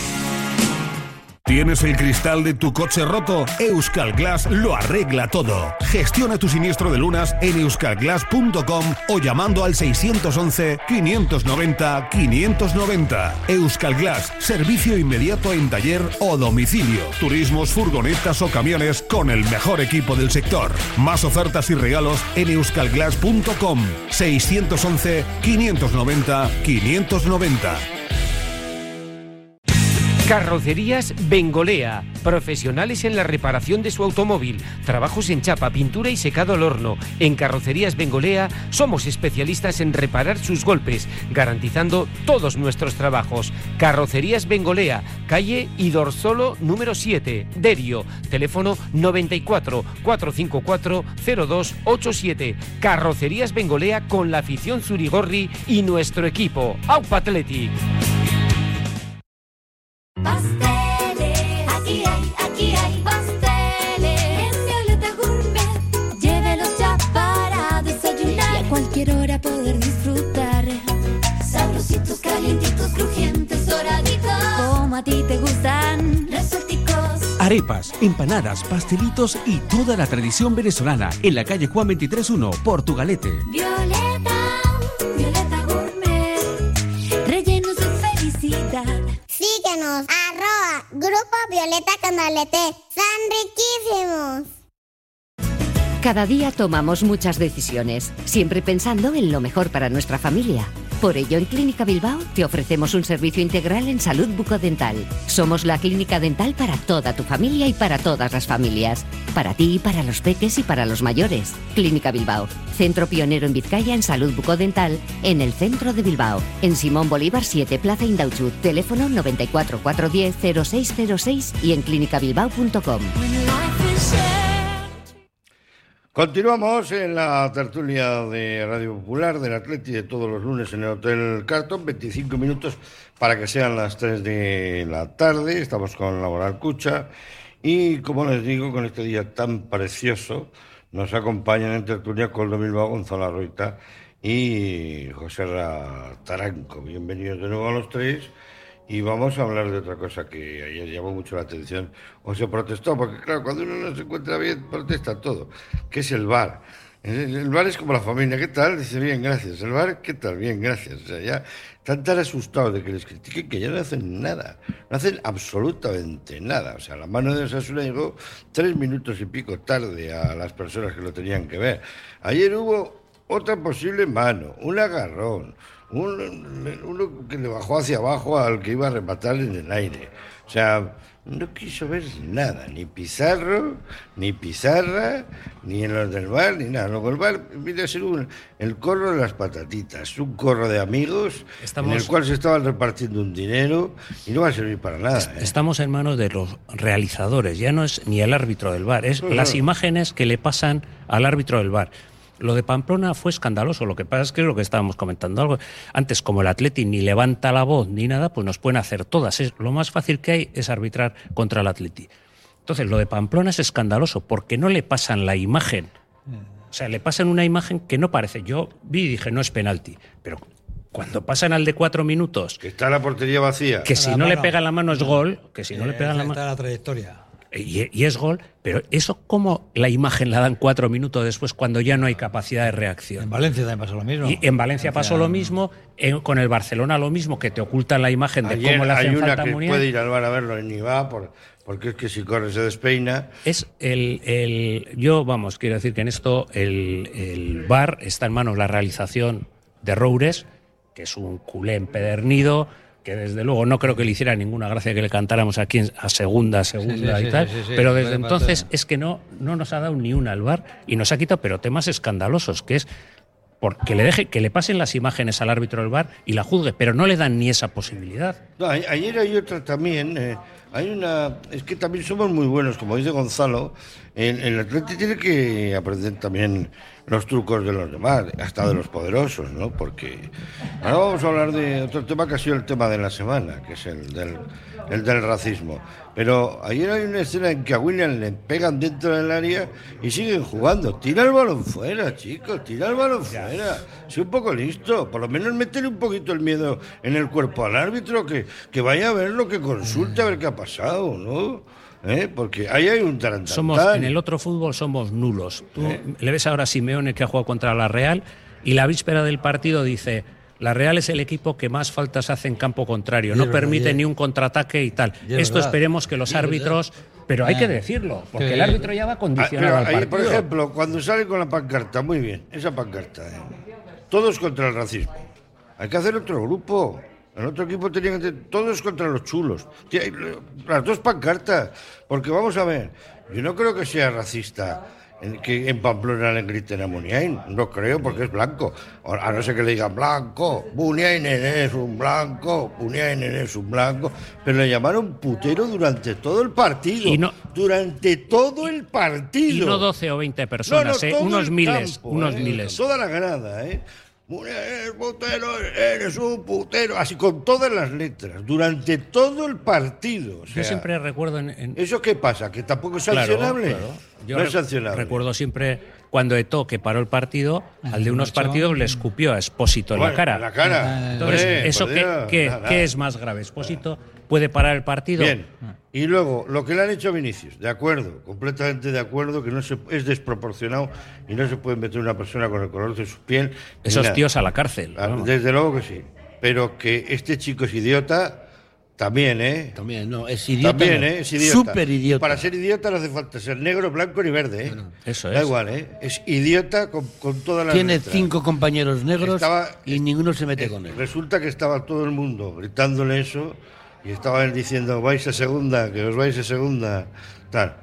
¿Tienes el cristal de tu coche roto? Euskal Glass lo arregla todo. Gestiona tu siniestro de lunas en euskalglass.com o llamando al 611-590-590. Euskal Glass, servicio inmediato en taller o domicilio. Turismos, furgonetas o camiones con el mejor equipo del sector. Más ofertas y regalos en euskalglass.com. 611-590-590. Carrocerías Bengolea, profesionales en la reparación de su automóvil, trabajos en chapa, pintura y secado al horno. En Carrocerías Bengolea somos especialistas en reparar sus golpes, garantizando todos nuestros trabajos. Carrocerías Bengolea, calle Idorsolo número 7, Derio, teléfono 94 454 0287. Carrocerías Bengolea con la afición Zurigorri y nuestro equipo, Aupa Athletic. Pasteles, aquí hay, aquí hay pasteles. En Violeta Gourmet, llévelos ya para desayunar. Y a cualquier hora poder disfrutar. Sabrositos, calientitos, crujientes, doraditos. Como a ti te gustan. Arepas, empanadas, pastelitos y toda la tradición venezolana en la calle Juan 23.1, Portugalete. Violeta, Violeta Gourmet. Rellenos de felicidad. Síguenos, arroba Grupo Violeta Canalete. ¡Son riquísimos! Cada día tomamos muchas decisiones, siempre pensando en lo mejor para nuestra familia. Por ello, en Clínica Bilbao te ofrecemos un servicio integral en salud bucodental. Somos la clínica dental para toda tu familia y para todas las familias. Para ti, para los peques y para los mayores. Clínica Bilbao, centro pionero en Vizcaya en salud bucodental, en el centro de Bilbao. En Simón Bolívar 7, Plaza Indauchut, teléfono 94 410 0606 y en clinicabilbao.com. Continuamos en la tertulia de Radio Popular del Atleti de todos los lunes en el Hotel Carton, 25 minutos para que sean las 3 de la tarde. Estamos con Laboral Cucha y, como les digo, con este día tan precioso, nos acompañan en tertulia Coldo Bilbao, Gonzalo Arroita y José Ra Taranco. Bienvenidos de nuevo a los tres. Y vamos a hablar de otra cosa que ayer llamó mucho la atención, o se protestó, porque claro, cuando uno no se encuentra bien, protesta todo, que es el. El, el bar es como la familia, ¿qué tal? Dice, bien, gracias. El bar, ¿qué tal? Bien, gracias. O sea, ya están tan asustados de que les critiquen que ya no hacen nada. No hacen absolutamente nada. O sea, la mano de Osasuna llegó tres minutos y pico tarde a las personas que lo tenían que ver. Ayer hubo otra posible mano, un agarrón, un- uno que le bajó hacia abajo al que iba a rematar en el aire. O sea, no quiso ver nada, ni Pizarro, ni Pizarra, ni en los del bar, ni nada. Luego el bar viene a ser un- el corro de las patatitas, un corro de amigos Estamos- en el cual se estaban repartiendo un dinero y no va a servir para nada. ¿eh? Estamos en manos de los realizadores, ya no es ni el árbitro del bar, es las imágenes que le pasan al árbitro del bar. Lo de Pamplona fue escandaloso, lo que pasa es que es lo que estábamos comentando algo. Antes, como el Atleti ni levanta la voz ni nada, pues nos pueden hacer todas. Es, lo más fácil que hay es arbitrar contra el Atleti. Entonces, lo de Pamplona es escandaloso porque no le pasan la imagen. O sea, le pasan una imagen que no parece. Yo vi y dije, no es penalti. Pero cuando pasan al de cuatro minutos, Que está la portería vacía. que si La no le mano. pega la mano es gol, que si no le Eh, pega la está mano... la trayectoria. Y, y es gol, pero eso como la imagen la dan cuatro minutos después cuando ya no hay capacidad de En reacción. Valencia también pasó lo mismo. Y en Valencia pasó lo mismo, en- con el Barcelona lo mismo, que te ocultan la imagen de Ayer cómo le hay hacen una falta a que puede ir al bar a verlo y ni va, por- porque es que si corre se despeina. Es el, el- Yo, vamos, quiero decir que en esto el, el VAR está en manos la realización de Roures, que es un culé empedernido, que desde luego no creo que le hiciera ninguna gracia que le cantáramos aquí a segunda, segunda sí, y sí, tal, sí, sí, pero desde entonces es que no, no nos ha dado ni una al VAR y nos ha quitado, pero temas escandalosos, que es porque le deje, que le pasen las imágenes al árbitro del VAR y la juzgue, pero no le dan ni esa posibilidad. No, ayer hay otra también. eh, hay una. Es que también somos muy buenos, como dice Gonzalo. El, el atleta tiene que aprender también los trucos de los demás, hasta de los poderosos, ¿no? Porque ahora vamos a hablar de otro tema que ha sido el tema de la semana, que es el del, el del racismo. Pero ayer hay una escena en que a William le pegan dentro del área y siguen jugando. Tira el balón fuera, chicos, tira el balón fuera. Sé un poco listo. Por lo menos meter un poquito el miedo en el cuerpo al árbitro, que, que vaya a ver lo que consulte, a ver qué ha pasado, ¿no? ¿Eh? Porque ahí hay un tarantán. Somos, en el otro fútbol somos nulos. Tú Eh. le ves ahora a Simeone que ha jugado contra la Real y la víspera del partido dice. La Real es el equipo que más faltas hace en campo contrario, Y no verdad, permite ni un contraataque y tal. y Esto verdad. esperemos que los árbitros, pero hay Ah. que decirlo, porque Sí. el árbitro ya va Ah, condicionado pero al ahí, partido. por ejemplo, cuando sale con la pancarta, muy bien, esa pancarta, ¿eh? todos contra el racismo. Hay que hacer otro grupo. El otro equipo tenía que todos contra los chulos. Las dos pancartas. Porque vamos a ver, yo no creo que sea racista en que en Pamplona le griten a Muniain. No creo, porque es blanco. A no ser que le digan blanco, Muniain es un blanco, Muniain es un blanco. Pero le llamaron putero durante todo el partido. Y no- durante todo el partido. Y no 12 o 20 personas, ¿eh? todo unos el miles, campo, unos ¿eh? miles. Toda la grada, ¿eh? Eres putero, eres un putero. Así con todas las letras, durante todo el partido. o Yo siempre recuerdo en, en- ¿Eso qué pasa? ¿Que tampoco es Claro, sancionable? claro. Yo no es sancionable. Recuerdo siempre cuando Eto, que paró el partido, al de unos partidos le escupió a Expósito en la cara. en la cara. Entonces, ¿eso qué, Dios, qué- nada. qué es más grave? ¿Expósito puede parar el partido? Bien. Y luego, lo que le han hecho a Vinicius, de acuerdo, completamente de acuerdo, que no se, es desproporcionado y no se puede meter una persona con el color de su piel. Esos nada. tíos a la cárcel. Ah. Desde luego que sí. Pero que este chico es idiota, también, ¿eh? También, no, es idiota. También, no. ¿eh? Es idiota. Súper idiota. Para ser idiota no hace falta ser negro, blanco ni verde, ¿eh? Eso Da es. igual, ¿eh? Es idiota con, con todas las Tiene letras. cinco compañeros negros Estaba- y ninguno se mete con él. Resulta que estaba todo el mundo gritándole eso y estaba él diciendo, vais a segunda, que os vais a segunda, tal.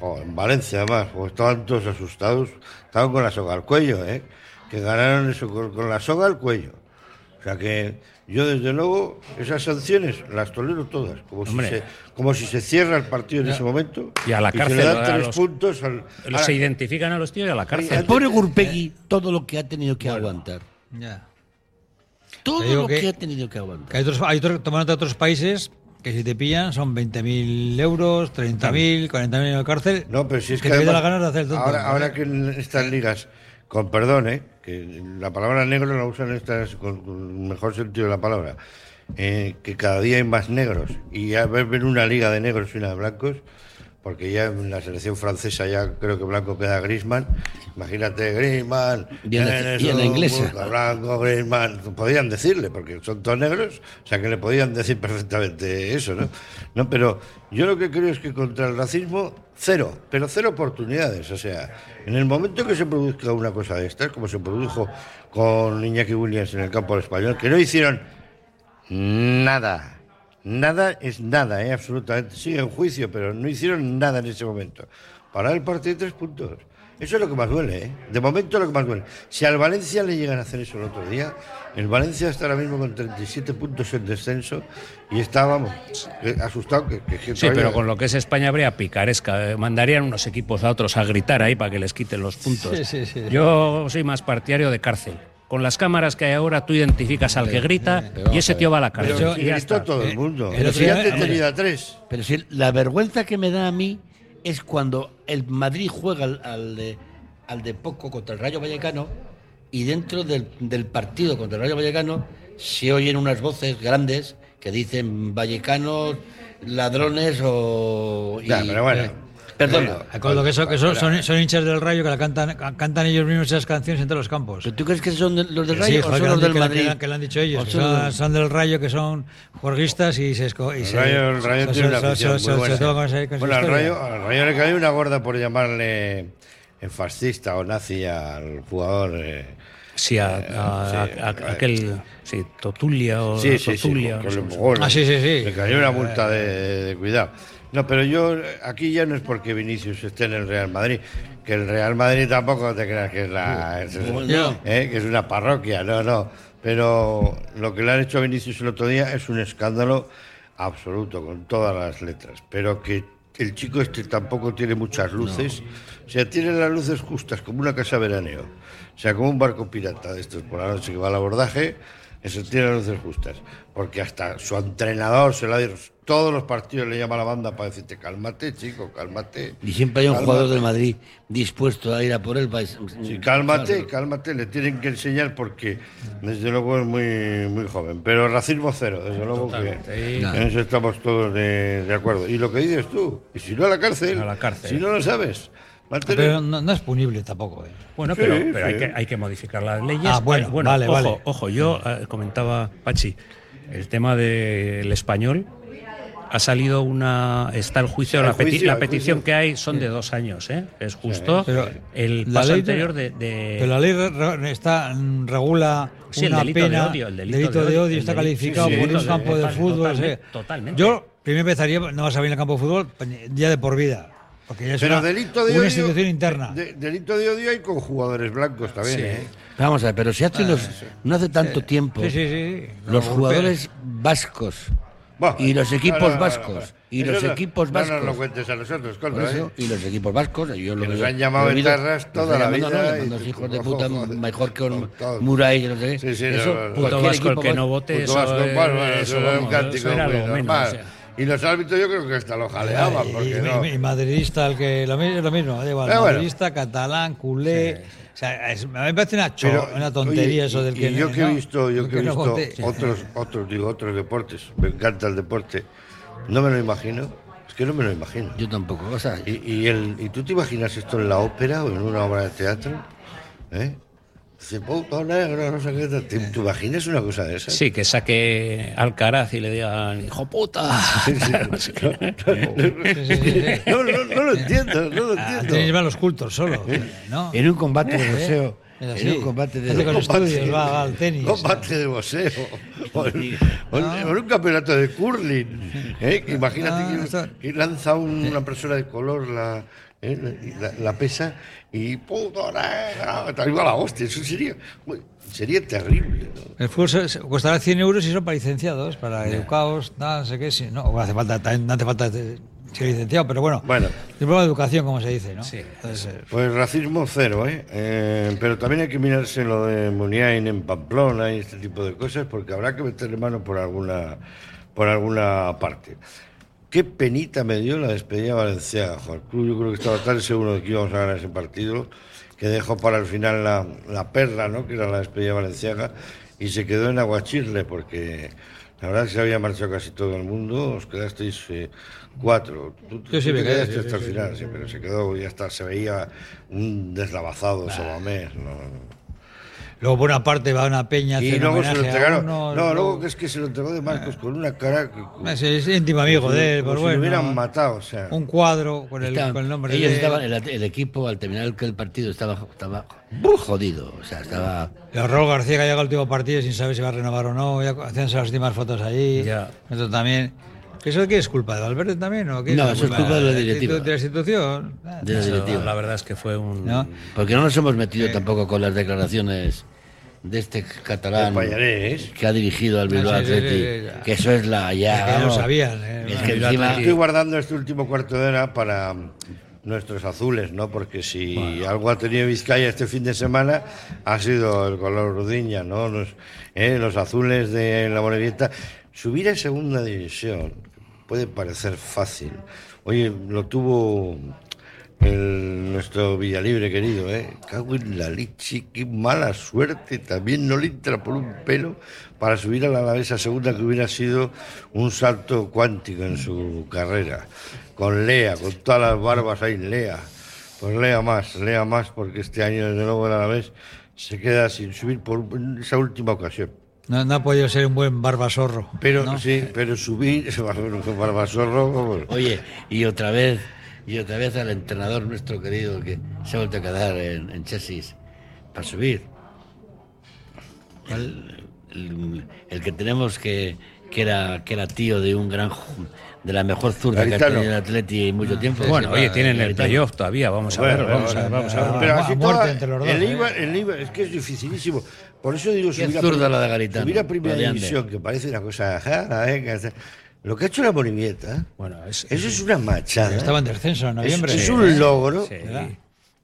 Jo, en Valencia, además, jo, estaban todos asustados, estaban con la soga al cuello, ¿eh? Que ganaron eso con, con la soga al cuello. O sea que yo, desde luego, esas sanciones las tolero todas, como, si se, como si se cierra el partido en ese momento Y a la se cárcel, le dan a tres los- puntos al... Los- a- se identifican a los tíos y a la El cárcel. pobre Gurpegui, todo lo que ha tenido que aguantar. Ya. Todo Te lo que- que, ha tenido que aguantar. Que hay otros, hay otros, tomando de otros países que si te pillan son 20.000 euros, 30.000, 40.000 en la cárcel. No, pero si es que, te da además, las ganas de hacer tonto. ahora, ahora que en estas ligas, con perdón, ¿eh? que la palabra negro la usan estas con, con el mejor sentido de la palabra, eh, que cada día hay más negros y a ver ver una liga de negros y una de blancos, porque ya en la selección francesa ya creo que Blanco queda Grisman. Imagínate Grisman. Y en la- y en la inglesa. Blanco, Grisman. Podían decirle, porque son todos negros, o sea que le podían decir perfectamente eso, ¿no? No, pero yo lo que creo es que contra el racismo, cero, pero cero oportunidades. O sea, en el momento que se produzca una cosa de estas, como se produjo con Iñaki Williams en el campo del español, que no hicieron nada. Nada es nada, ¿eh? absolutamente. Sí, en juicio, pero no hicieron nada en ese momento. Para el partido de tres puntos. Eso es lo que más duele, ¿eh? De momento es lo que más duele. Si al Valencia le llegan a hacer eso el otro día, el Valencia está ahora mismo con 37 puntos en descenso y está, vamos, eh, asustado que, Sí, todavía- pero con lo que es España habría picaresca. Mandarían unos equipos a otros a gritar ahí para que les quiten los puntos. Sí, sí, sí. Yo soy más partidario de cárcel. Con las cámaras que hay ahora, tú identificas al que grita pero y ese tío va a la Pero cárcel. si Y ya gritó está. todo el mundo. Pero si han hombre. detenido a tres. Pero si la vergüenza que me da a mí es cuando el Madrid juega al, al de, al de poco contra el Rayo Vallecano y dentro del, del partido contra el Rayo Vallecano se oyen unas voces grandes que dicen vallecanos, ladrones o... Ya, pero bueno. Perdona. Acuerdo que, eso- que son, son, son hinchas del Rayo que la cantan, cantan ellos mismos esas canciones en todos los campos. ¿Pero tú crees que son de- los del Sí, Rayo o joder, son los del Madrid? que lo han- que lo han dicho ellos, ¿O que son son, del Rayo, que son juerguistas y se... esco- y El se- Rayo, el Rayo se- tiene una afición muy buena. Bueno, al. Rayo, al Rayo le cayó una gorda por llamarle eh, fascista o nazi al jugador. eh, Sí, a, eh, a- sí, a- a- eh, aquel. Sí, Totulia o. Sí, sí, sí, Totulia, los cómo se mogoles. llama. Ah, sí, sí, sí. Le cayó una multa de, de cuidado. No, pero yo aquí ya no es porque Vinicius esté en el Real Madrid, que el Real Madrid tampoco te creas que es la es, eh, que es una parroquia, no, no. Pero lo que le han hecho a Vinicius el otro día es un escándalo absoluto, con todas las letras. Pero que el chico este tampoco tiene muchas luces. O sea, tiene las luces justas, como una casa veraneo. O sea, como un barco pirata de estos por la noche que va al abordaje, eso tiene las luces justas. Porque hasta su entrenador se lo ha dicho. Todos los partidos le llama a la banda para decirte, cálmate, chico, cálmate. Y siempre hay un cálmate". jugador del Madrid dispuesto a ir a por él. para- Sí, cálmate, cálmate, le tienen que enseñar porque desde luego es muy, muy joven. Pero racismo cero, desde luego Totalmente. que en eso estamos todos de, de acuerdo. Y lo que dices tú, y si no a la cárcel, A la cárcel. si no lo sabes, mantener- Pero no, no es punible tampoco. eh. Bueno, Sí, pero, sí. hay, que, hay que modificar las leyes. Ah, bueno, Hay- vale, ojo, vale. Ojo, yo eh, comentaba, Pachi, el tema del español. Ha salido una. Está el juicio, Sí, la, el juicio, peti- la el petición juicio. que hay son de dos años, ¿eh? Es justo. Pero el la paso ley de- anterior de. de- Pero la ley está, regula Sí, el una delito de pena. odio, el delito de odio, el está delito- calificado sí, sí, por un sí, campo de fútbol. totalmente, sí. totalmente. Yo primero empezaría, no vas a ver en el campo de fútbol, ya de por vida. Porque ya es Pero una, delito de una odio, institución interna. de- delito de odio hay con jugadores blancos también, Sí. ¿eh? Vamos a ver, pero si hace unos- no hace tanto tiempo Sí, sí, sí. los jugadores vascos Bueno, y los equipos no, no, no, vascos no. y los no- equipos No nos lo vascos cuentes a nosotros, eso, ¿eh? y los equipos vascos, yo lo Que nos han llamado nos toda la vida tú, hijos de puta, joder. mejor que un Todo. Muray, no sé. Sí, sí, eso, no, no, Puto cualquier vasco, el equipo que no vote, Puto eso, vasco, bueno, bueno, eso, eso era un cántico eso era muy lo menos, normal. Y los árbitros yo creo que hasta lo jaleaban, Y- porque y, no. y madridista, el que lo, lo mismo, da igual, bueno. madridista, catalán, culé. O sea, es- me parece una, cho- Pero, una tontería oye, eso y- del y que yo que he no, visto, yo que he visto otros, otros, digo, otros deportes, me encanta el deporte, no me lo imagino, es que no me lo imagino. Yo tampoco, o sea, ¿Y, y, el, ¿Y tú te imaginas esto en la ópera o en una obra de teatro? ¿Eh? Dice, puto negro, no sé qué. ¿Te, te imaginas una cosa de esas? Sí, que saque Alcaraz y le digan, hijo puta. No sé qué. No, no, no lo entiendo, no lo Ah, entiendo. Antes iban los cultos solo, ¿no? en un combate de ¿Eh? boxeo, Es en un combate de estudios, va, al tenis. Combate de boxeo. O en, un campeonato de curling. ¿eh? Imagínate Ah, que- que, lanza un- una persona de color la, ¿eh? la, la pesa y puto negro, tal igual la hostia. Eso sería, sería terrible. ¿no? El fútbol se- se- costará 100 euros y son para licenciados, para educados, nada, no sé qué. Sí, no, hace falta, también no hace falta ser licenciado, pero bueno, Bueno. diploma de educación, como se dice, ¿no? Sí. Entonces, eh, Pues racismo cero, ¿eh? Eh, Pero también hay que mirarse lo de Muniain en Pamplona y este tipo de cosas, porque habrá que meterle mano por alguna, por alguna parte. Qué penita me dio la despedida valenciana, Juan Cruz. Yo creo que estaba tan seguro de que íbamos a ganar ese partido, que dejó para el final la, la perla, ¿no? Que era la despedida valenciana, y se quedó en Aguachirle, porque La verdad es que se había marchado casi todo el mundo, os quedasteis eh, cuatro. Tú, Yo sí tú me quedé, quedaste sí, hasta sí, el final, sí. pero se quedó, ya está, se veía un deslavazado Sabamés. ¿no? Luego por una parte va una peña Y luego se lo entregaron. uno, no, luego que es que se lo entregó de Marcos con una cara. Que, Es, es íntimo amigo de él, como pues si bueno. lo hubieran matado, o sea. Un cuadro con el, Estaban- con el nombre ellos de estaban, el, el equipo al terminar el, partido estaba, estaba jodido. O sea, estaba. Y Raúl García que llega al último partido sin saber si va a renovar o no, ya hacíanse las últimas fotos allí. Ya. Esto también. ¿Que ¿Eso de qué es culpa? ¿De Valverde también? ¿o qué No, la eso es culpa de la directiva. De la institución. De la Eso, directiva. la verdad es que fue un. ¿No? Porque no nos hemos metido Eh. tampoco con las declaraciones de este catalán que ha dirigido al Bilbao Ah, sí, sí, Athletic, sí, sí. que eso es la ya Que no sabían, eh, es que Bilbao encima. Estoy guardando este último cuarto de hora para nuestros azules, ¿no? Porque si algo ha tenido Vizcaya este fin de semana ha sido el color rudiña, ¿no? Los, eh, los azules de la Morevieta. Subir a segunda división puede parecer fácil. Oye, lo tuvo el, nuestro Villalibre querido, ¿eh? Cago en la leche, qué mala suerte. También no le entra por un pelo para subir a la Alavesa segunda, que hubiera sido un salto cuántico en su carrera. Con Lea, con todas las barbas ahí, Lea. Pues lea más, lea más, porque este año, desde luego, el Alavés se queda sin subir por esa última ocasión. No, no ha podido ser un buen barbasorro. Pero ¿no? sí, pero subir, con Barbasorro. Oye, y otra vez, y otra vez al entrenador nuestro querido que se ha vuelto a quedar en, en chasis para subir. El, el- el que tenemos que, que era que era tío de un gran de la mejor zurda que ha tenido el Atleti en mucho tiempo. Bueno, oye, tienen el playoff todavía. Vamos a ver, vamos a ver, bueno, vamos a ver. Pero A así muerte toda- entre los dos, el ¿eh? Eibar, el Eibar, es que es dificilísimo. Por eso digo subir a, zurda prim- la de Garitano, subir a primera la de Ander. división, que parece una cosa rara, ¿eh? Lo que ha hecho la Bolivieta, Bueno, es, eso es una machada. Estaba en descenso en noviembre. Es, es un logro. Sí.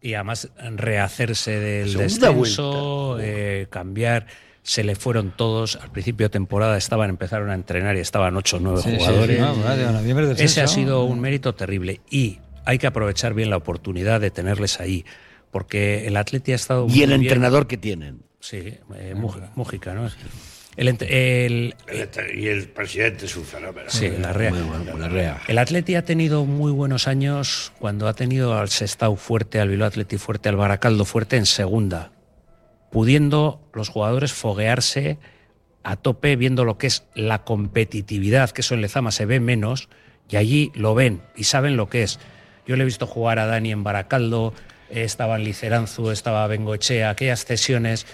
Y además rehacerse del descenso, eh, cambiar, se le fueron todos. Al principio de temporada estaban, empezaron a entrenar y estaban 8 o 9 Sí, sí, jugadores. sí, no, noviembre descenso. Ese ha sido un mérito terrible y hay que aprovechar bien la oportunidad de tenerles ahí, porque el Atleti ha estado Y el muy bien. entrenador que tienen. Sí, eh, Muj- Mújica, ¿no? El, el- El- Y el presidente es un fenómeno. Sí, la Rea. Muy bueno, la Rea. El Atleti ha tenido muy buenos años cuando ha tenido al Sestao fuerte, al Bilbao Atleti fuerte, al Baracaldo fuerte en segunda, pudiendo los jugadores foguearse a tope, viendo lo que es la competitividad, que eso en Lezama se ve menos, y allí lo ven y saben lo que es. Yo le he visto jugar a Dani en Baracaldo, estaba en Liceranzu, estaba Bengoechea, aquellas cesiones.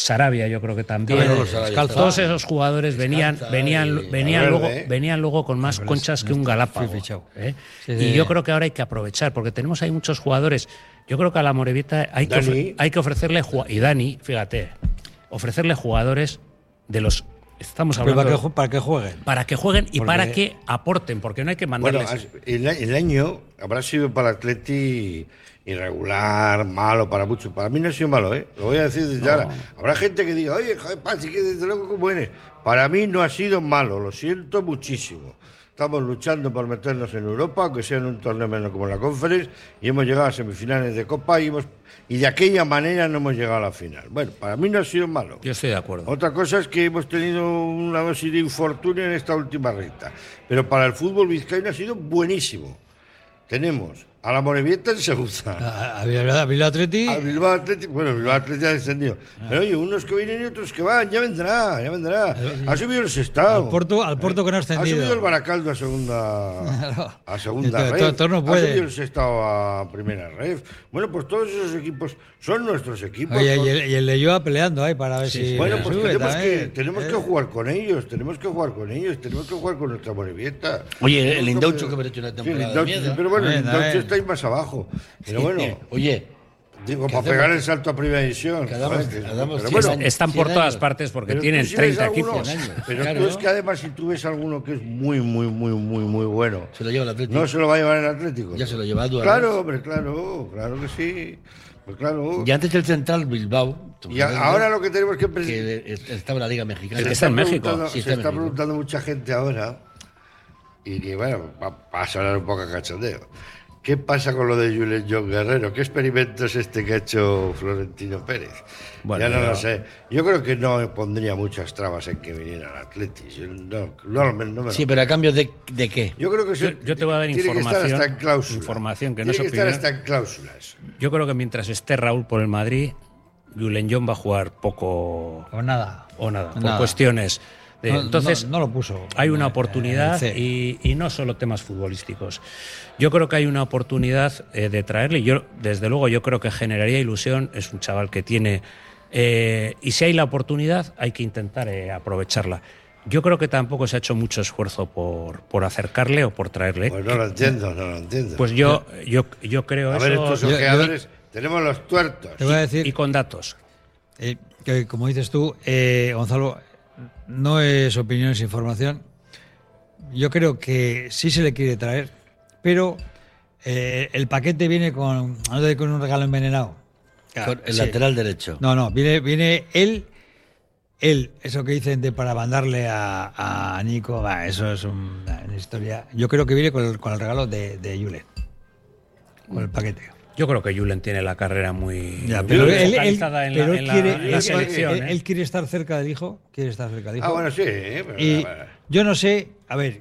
Sarabia, yo creo que también. Los Sarabia Todos esos jugadores venían, venían, y- venían, luego, ¿eh? venían luego con más conchas que un galápago. ¿eh? Y yo creo que ahora hay que aprovechar, porque tenemos ahí muchos jugadores. Yo creo que a la Morevieta hay que, ofre- hay que ofrecerle. Y Dani, fíjate, ofrecerle jugadores de los. Estamos hablando. para, que, para que jueguen. para que jueguen y Porque- para que aporten, porque no hay que Bueno, mandarles. has- el, el año habrá sido para Atleti irregular, malo para muchos. Para mí no ha sido malo, ¿eh? Lo voy a decir desde ahora. Habrá gente que diga, oye, joder, Pachi, que desde luego cómo eres. Para mí no ha sido malo, lo siento muchísimo. Estamos luchando por meternos en Europa, aunque sea en un torneo menos como la Conference, y hemos llegado a semifinales de Copa y, hemos, y de aquella manera no hemos llegado a la final. Bueno, para mí no ha sido malo. Yo estoy de acuerdo. Otra cosa es que hemos tenido una dosis de infortunio en esta última recta. Pero para el fútbol vizcaíno ha sido buenísimo. Tenemos a la Morevieta en segunda. A, a Bilbao a Bilbao Atleti. Al Bilbao Atlético, bueno, Bilbao Atlético ha descendido. Pero oye, unos que vienen y otros que van, ya vendrá, ya vendrá. Ha subido el Sestao. Al Porto, al Porto que no ha Ha ascendido. subido el Baracaldo a segunda, a segunda red. todo- todo no Ha puede. subido el Sestao a primera red. Bueno, pues todos esos equipos son nuestros equipos. Oye, son- y el, y el Leyoa peleando ahí para ver si. bueno, pues sube tenemos, que, tenemos que Eh. jugar con ellos, tenemos que jugar con ellos, tenemos que jugar con nuestra Morevieta. Oye, el que- Indaucho que hemos hecho una Sí, el temporada de. Pero bueno, el Indaucho bien. está ahí más abajo. Pero bueno, Oye, digo, ¿qué para hacemos? pegar el salto a primera damos- damos pero bueno, años. Están por 100 todas años. partes porque pero tienen tú si ves 30 alguno- equipos. años. Pero Claro. tú es que además si tú ves alguno que es muy, muy, muy, muy, muy bueno, se lo lleva el Atlético. no se lo va a llevar el Atlético. Ya se lo lleva Duarte. Claro, hombre, claro, claro que sí. Pues claro. Y antes el central Bilbao. Y ahora lo que tenemos que pensar. que estaba en la Liga Mexicana. Que está en México. Sí, se está en está México. preguntando mucha gente ahora, y que bueno, va, va a sonar un poco a cachondeo. ¿Qué pasa con lo de Julen John Guerrero? ¿Qué experimento es este que ha hecho Florentino Pérez? Bueno, ya no yo- lo sé. Yo creo que no pondría muchas trabas en que viniera al Atletis. Yo No, no, me- no me lo- Sí, pero a cambio de, de qué? Yo creo que Yo, eso yo te voy a dar tiene que estar información, hasta en cláusula. información que no Tiene que estar hasta en cláusulas. Yo creo que mientras esté Raúl por el Madrid, Julen John va a jugar poco O nada. o nada, por Nada. cuestiones de, No- entonces no- no lo puso hay una oportunidad y, y no solo temas futbolísticos. Yo creo que hay una oportunidad eh, de traerle. Yo desde luego yo creo que generaría ilusión. Es un chaval que tiene eh, y si hay la oportunidad hay que intentar eh, aprovecharla. Yo creo que tampoco se ha hecho mucho esfuerzo por, por acercarle o por traerle. Pues no lo entiendo, no lo entiendo. Pues yo, yo, yo creo A eso. ver, estos yo- yo- ojeadores, tenemos los tuertos. Te voy a decir y con datos. eh, que, como dices tú, eh, Gonzalo, no es opinión, es información. Yo creo que sí se le quiere traer, pero eh, el paquete viene con, con un regalo envenenado. Con el Sí. lateral derecho. No, no, viene, viene él, él, eso que dicen de para mandarle a, a Nico, va, eso es un- una historia. Yo creo que viene con el, con el regalo de, de Julen, con el paquete. Yo creo que Julen tiene la carrera muy, Ya, pero él, él- quiere, en la él- selección. él- ¿eh? él quiere estar cerca del hijo, quiere estar cerca del hijo. Ah, bueno, sí. pero- Y yo no sé, a ver,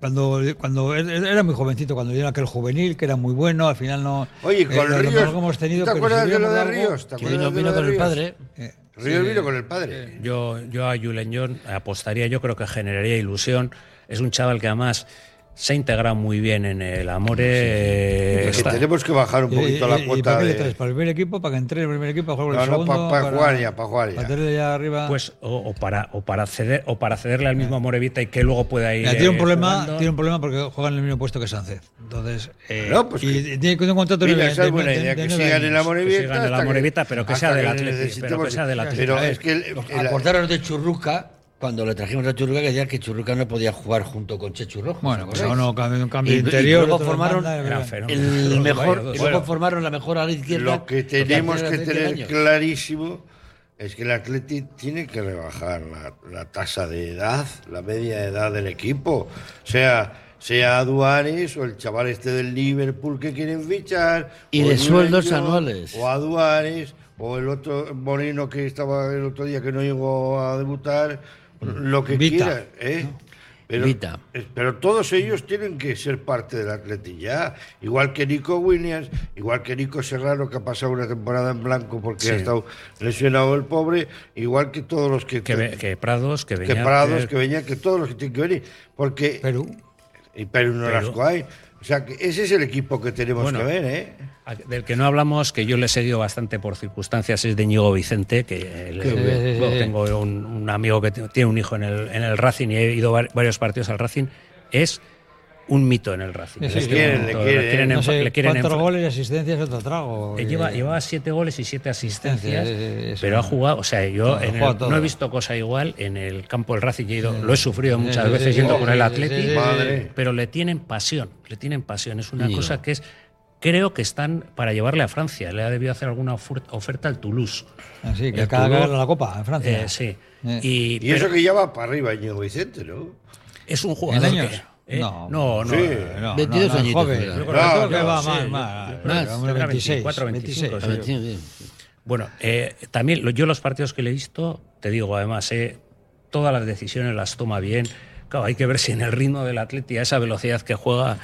cuando, cuando era muy jovencito, cuando dieron aquel juvenil, que era muy bueno, al final no. Oye, eh, con lo- lo Ríos, mejor que hemos tenido, ¿te acuerdas si de lo de Ríos? ¿Te algo- acuerdas vino- de con el padre. Eh, Ríos sí. vino con el padre. Yo, yo a Julen John apostaría, yo creo que generaría ilusión. Es un chaval que además se ha integrado muy bien en el Amore. eh, Que está- tenemos que bajar un ¿Y- poquito y- la y cuota para qué le de... traes? ¿Para el primer equipo? ¿Para que entre en el primer equipo? ¿Para jugar el No, no, segundo? pa- pa jugar ya, pa jugar ya. Para tenerle ya arriba. Pues, o, o para, o, para ceder, o para cederle al mismo Morevita y que luego pueda ir. Mira, tiene un eh, problema, tiene un problema porque juega en el mismo puesto que Sánchez. Entonces, eh, No, pues y, que- y tiene un contrato de Mira, nueve- esa es de- buena de- idea, de que sigan en la años. Morevita. sigan en la hasta que- Morevita, pero que sea del Atleti, pero que sea del Atleti. Pero es que... el- el- Acordaros de Churruca, cuando le trajimos a Churruca, que decía que Churruca no podía jugar junto con Chechu Rojo. Bueno, ¿os pues uno cambio, un cambio Y- y interior. luego formaron banda, el mejor, luego formaron la mejor ala izquierda. Lo que tenemos que hace 10 tener años. clarísimo es que el Atleti tiene que rebajar la, la tasa de edad, la media edad del equipo. Sea, sea Duares o el chaval este del Liverpool que quieren fichar. Y o de el sueldos anuales. O a Duares, o el otro Moreno que estaba el otro día que no llegó a debutar. Lo que Vita. quiera, ¿eh? Pero, Vita. eh, pero todos ellos tienen que ser parte del Atleti ya. Igual que Nico Williams, igual que Nico Serrano, que ha pasado una temporada en blanco porque Sí. ha estado lesionado el pobre, igual que todos los que. Que, que Prados, que que Prados, que Beñat, que todos los que tienen que venir. Porque. Perú. Y Perú no las hay. O sea, que ese es el equipo que tenemos Bueno. que ver, ¿eh? Del que no hablamos, que yo le he seguido bastante por circunstancias, es de Ñigo Vicente, que eh, le- Sí, sí, sí, bueno, sí. tengo un, un amigo que tiene un hijo en el, en el Racing y he ido a varios partidos al Racing. Es un mito en el Racing. Sí, sí, le quieren, le quieren, No enfa- sé le quieren cuántos enfa- goles y asistencias otro trago. Eh, Lleva, llevaba siete goles y siete asistencias, Sí, sí, sí, sí, pero ha jugado, o sea, yo No, en el- juega todo. no he visto cosa igual en el campo del Racing, he ido- lo he sufrido muchas sí, veces sí, yendo sí, con sí, el sí, Atleti, sí, sí, Madre. pero le tienen pasión, le tienen pasión, es una cosa que es, creo que están para llevarle a Francia, le ha debido hacer alguna ofer- oferta al Toulouse. Así que El acaba de Toulouse, ganar la Copa en Francia. eh, sí, Eh. y, Y eso pero que ya va para arriba, Íñigo Vicente, ¿no? es un jugador años? que- ¿eh? No. no, no, Sí. No, 22 no, no, añitos, joven. Yo No, creo que no, va sí, más, más. yo- Creo que más, hombre, tendrá 26, 24, 25, 26. sí. A ver, sí, sí. Bueno, eh, también yo los partidos que le he visto, te digo, además, eh, todas las decisiones las toma bien. Claro, hay que ver si en el ritmo del Atleti, a esa velocidad que juega,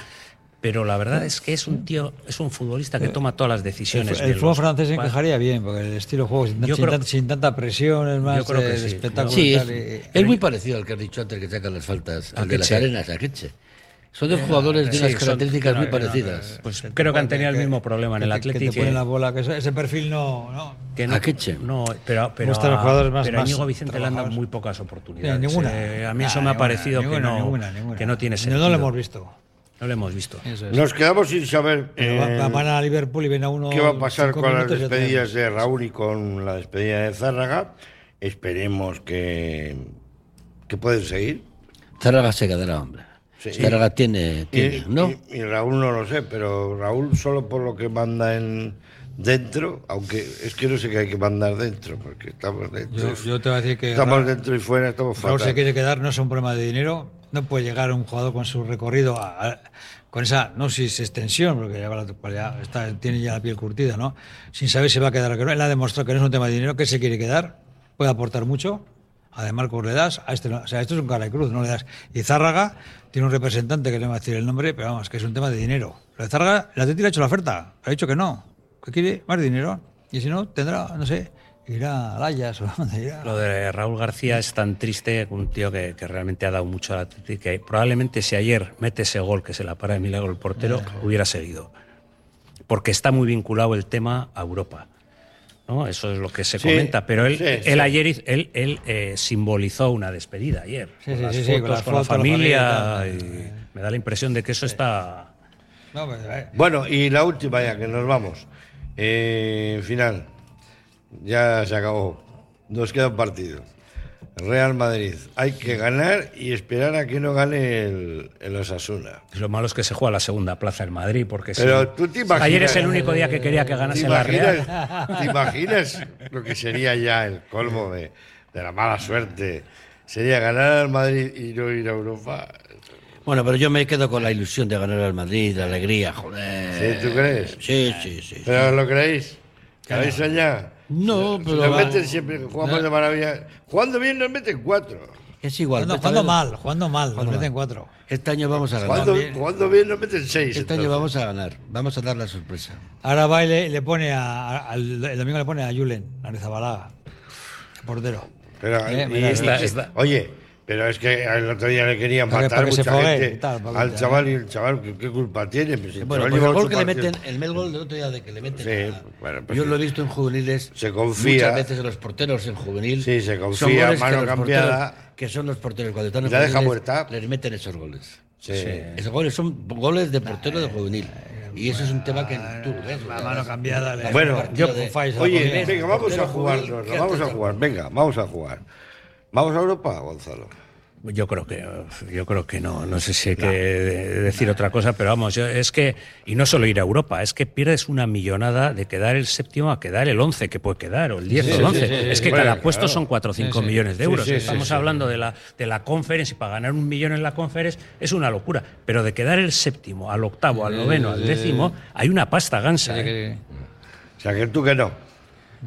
pero la verdad es que es un tío, es un futbolista que toma todas las El, decisiones. el bien. fútbol francés encajaría bien, porque el estilo de juego sin, sin creo- tan- sin tanta presión es más Yo creo que eh, sí. espectáculo. Sí, es, y- es muy parecido al que has dicho antes que saca las faltas, al de las arenas, Akeche. Son dos jugadores de Sí, unas son- características muy no, no, no, parecidas. Pues creo que han tenido el mismo problema en el que- Atleti. Que te ponen la bola, que ese, perfil no. no. que no, Akeche. no, pero, pero, a- jugadores más- pero a Íñigo Vicente le han dado muy pocas oportunidades. Sí, ninguna. Eh, a mí Ah, eso me ha parecido ninguna, que, no, ninguna, ninguna. que no tiene No, sentido. No lo hemos visto. No lo hemos visto. Eso es. Nos quedamos sin saber eh, va- van a Liverpool y ven a uno. qué va a pasar con las despedidas de Raúl y con la despedida de Zárraga. Esperemos que, que pueden seguir. Zárraga se quedará, hombre. Sí. Zárraga tiene, tiene Y, ¿no? y- y Raúl no lo sé, pero Raúl solo por lo que manda en dentro, aunque es que no sé qué hay que mandar dentro, porque estamos dentro. Yo, yo te voy a decir que. estamos Raúl- dentro y fuera, estamos Raúl fatal. se quiere quedar, no es un problema de dinero. No puede llegar un jugador con su recorrido a- a- con esa, no sé si es extensión, porque ya, la- pues ya está, tiene ya la piel curtida, ¿no? Sin saber si va a quedar o que no. Él ha demostrado que no es un tema de dinero, que se quiere quedar, puede aportar mucho. A De Marcos le das, a este. O sea, esto es un cara de cruz, no le das. Y Zárraga tiene un representante que le va a decir el nombre, pero vamos, que es un tema de dinero. De Zárraga, el Atlético ha hecho la oferta, ha dicho que no, que quiere más dinero. Y si no, tendrá, no sé, irá a Layas a. Lo de Raúl García es tan triste, un tío que, que realmente ha dado mucho al Atlético, que probablemente si ayer mete ese gol que se la para de milagro el portero, hubiera seguido. Porque está muy vinculado el tema a Europa. ¿no? Eso es lo que se Sí, comenta. Pero él, sí, él sí. ayer él, él, eh, simbolizó una despedida ayer. Sí, con sí, las fotos, con la fotos, la familia. y me da la impresión de que eso está. No, pues, eh, Bueno, y la última ya, que nos vamos. Eh, final. Ya se acabó. Nos queda un partido. Real Madrid. Hay que ganar y esperar a que no gane el, el Osasuna. Lo malo es que se juega la segunda plaza en Madrid, porque si- Pero tú te imaginas. ayer es el único día que quería que ganase ¿Te la Real. ¿Te imaginas lo que sería ya el colmo de, de la mala suerte? Sería ganar al Madrid y no ir a Europa. Bueno, pero yo me quedo con la ilusión de ganar al Madrid, la alegría, joder. ¿Sí, tú crees? Sí, sí, sí. ¿Pero lo creéis? ¿Habéis soñado? No, pero- Nos meten siempre, jugamos No. de maravilla. Jugando bien nos meten cuatro. Es igual. Jugando, esta mal, jugando mal, nos meten cuatro. Este año vamos a ganar. Jugando, jugando bien nos meten seis. Este año entonces. vamos a ganar. Vamos a dar la sorpresa. Ahora va y le, le pone a, a- al- el domingo le pone a Julen, a Rezabalaga, el portero. Pero, Eh, y- mira, y- está- y- está- Oye, pero es que el otro día le querían que- matar para que se mucha gente y tal, para que- al chaval y el chaval, ¿qué, qué culpa tiene? Pues el Bueno, pues el gol que le meten, el mes gol del otro día de que le meten. Sí, a- bueno, pues yo sí. lo he visto en juveniles. Se confía. Muchas veces en los porteros en juvenil. Sí, se confía, que mano los cambiada. porteros- que son los porteros cuando están en la deja muerta. Les meten esos goles. Sí. Esos goles son goles de portero de juvenil. Y eso es un tema que tú lo ves. La mano cambiada. le- Bueno, yo, la oye, venga, vamos a jugar, vamos a ¿qué jugar, venga, vamos a jugar. ¿Vamos a Europa, Gonzalo? Yo creo que yo creo que no, no sé si hay que decir otra cosa, pero vamos, yo- es que y no solo ir a Europa, es que pierdes una millonada de quedar el séptimo a quedar el 11 que puede quedar o el 10 Sí, o el sí, 11. sí, sí, es que Bueno, cada puesto claro. son 4 o 5 Sí, sí. millones de euros. Estamos hablando de la de la conference y para ganar un millón en la conference es una locura, pero de quedar el séptimo al octavo, al noveno, al décimo, hay una pasta gansa. ¿eh? O sea, que tú que no.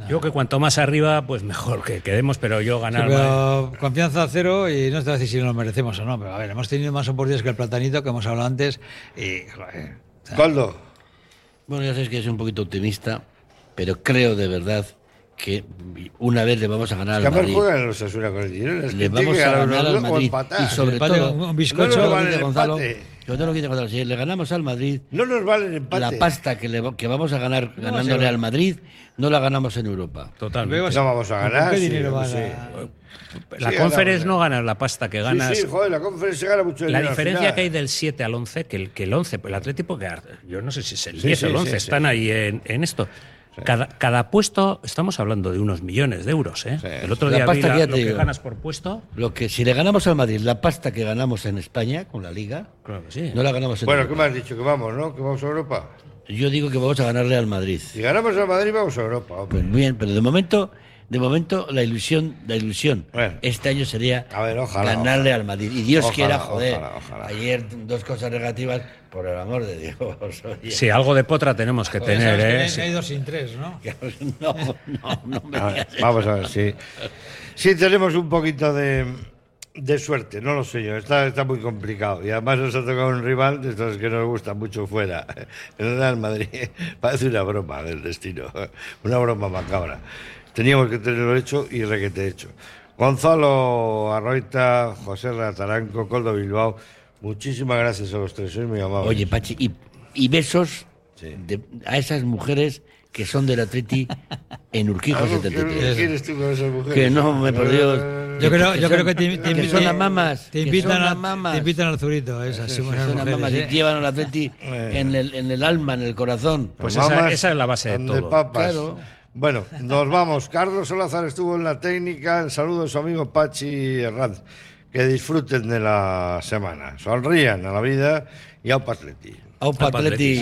Yo que cuanto más arriba, pues mejor que quedemos, pero yo Sí, ganar pero confianza cero y no te voy a decir si nos lo merecemos o no, pero a ver, hemos tenido más oportunidades que el platanito que hemos hablado antes y joder, o sea, Coldo, Bueno, ya sabes que soy un poquito optimista, pero creo de verdad que una vez le vamos a ganar que al Madrid. juegan los Asuna con el dinero. Le vamos a ganar al Madrid. Y sobre todo, un- No bizcocho. nos yo te lo vale Gonzalo, yo te lo digo, Gonzalo, si le ganamos al Madrid, No nos vale el empate. la pasta que, le, que vamos a ganar No, ganándole sí, al Madrid no la ganamos en Europa. totalmente. No vamos a ¿con ganar. qué sí, dinero La Sí, conference no ganas la pasta que ganas. Sí, sí, joder, la conferencia gana mucho La dinero al diferencia que hay del 7 al 11, que el, que el 11, el Atlético, que yo no sé si es el Sí, 10 sí, o el sí, 11, sí. están ahí en, en esto. Cada, cada puesto, estamos hablando de unos millones de euros. ¿eh? El otro La día vi pasta la- que ya lo te que digo. ganas por puesto. Lo que si le ganamos al Madrid la pasta que ganamos en España con la Liga, Claro que sí. no la ganamos en Bueno, ¿qué me has dicho? Que vamos, ¿no? Que vamos a Europa. Yo digo que vamos a ganarle al Madrid. Si ganamos al Madrid, vamos a Europa, hombre. Pues bien, pero de momento, de momento la ilusión, la ilusión Bueno. este año sería A ver, ojalá, ganarle ojalá. al Madrid. Y Dios Ojalá, quiera, joder. ojalá, ojalá. Ayer dos cosas negativas, por el amor de Dios. oye. Sí, algo de potra tenemos que Joder, tener. que ¿eh? hay- Sí. hay dos sin tres, ¿no? No, no, no me A ver, vamos a ver, sí. Sí, tenemos un poquito de, de suerte, no lo sé yo. Está, está muy complicado. Y además nos ha tocado un rival de estos que nos gusta mucho fuera. El Real Madrid parece una broma del destino. Una broma macabra. Teníamos que tenerlo hecho y requete hecho. Gonzalo Arroita, José Rataranco, Coldo Bilbao. Muchísimas gracias a los tres, sois muy amables. Oye, Pachi, y, y besos de- a esas mujeres que son del Atleti en Urquijo Algo que- 73. ¿Quieres tú con esas mujeres? Que no, me por Dios. Yo creo, yo son- creo que te, te que invi- son las mamas. Te invitan, son a- las mamas. te invitan al zurito, esas, sí, son las mujeres, mamas y llevan al Atleti en el, en el alma, en el corazón. Pues esa, esa es la base de todo. papas. Claro. Bueno, nos vamos. Carlos Solázar estuvo en la técnica. El saludo a su amigo Pachi Herranz. Que disfruten de la semana. Sonrían a la vida y a Atleti. Aupa Atleti.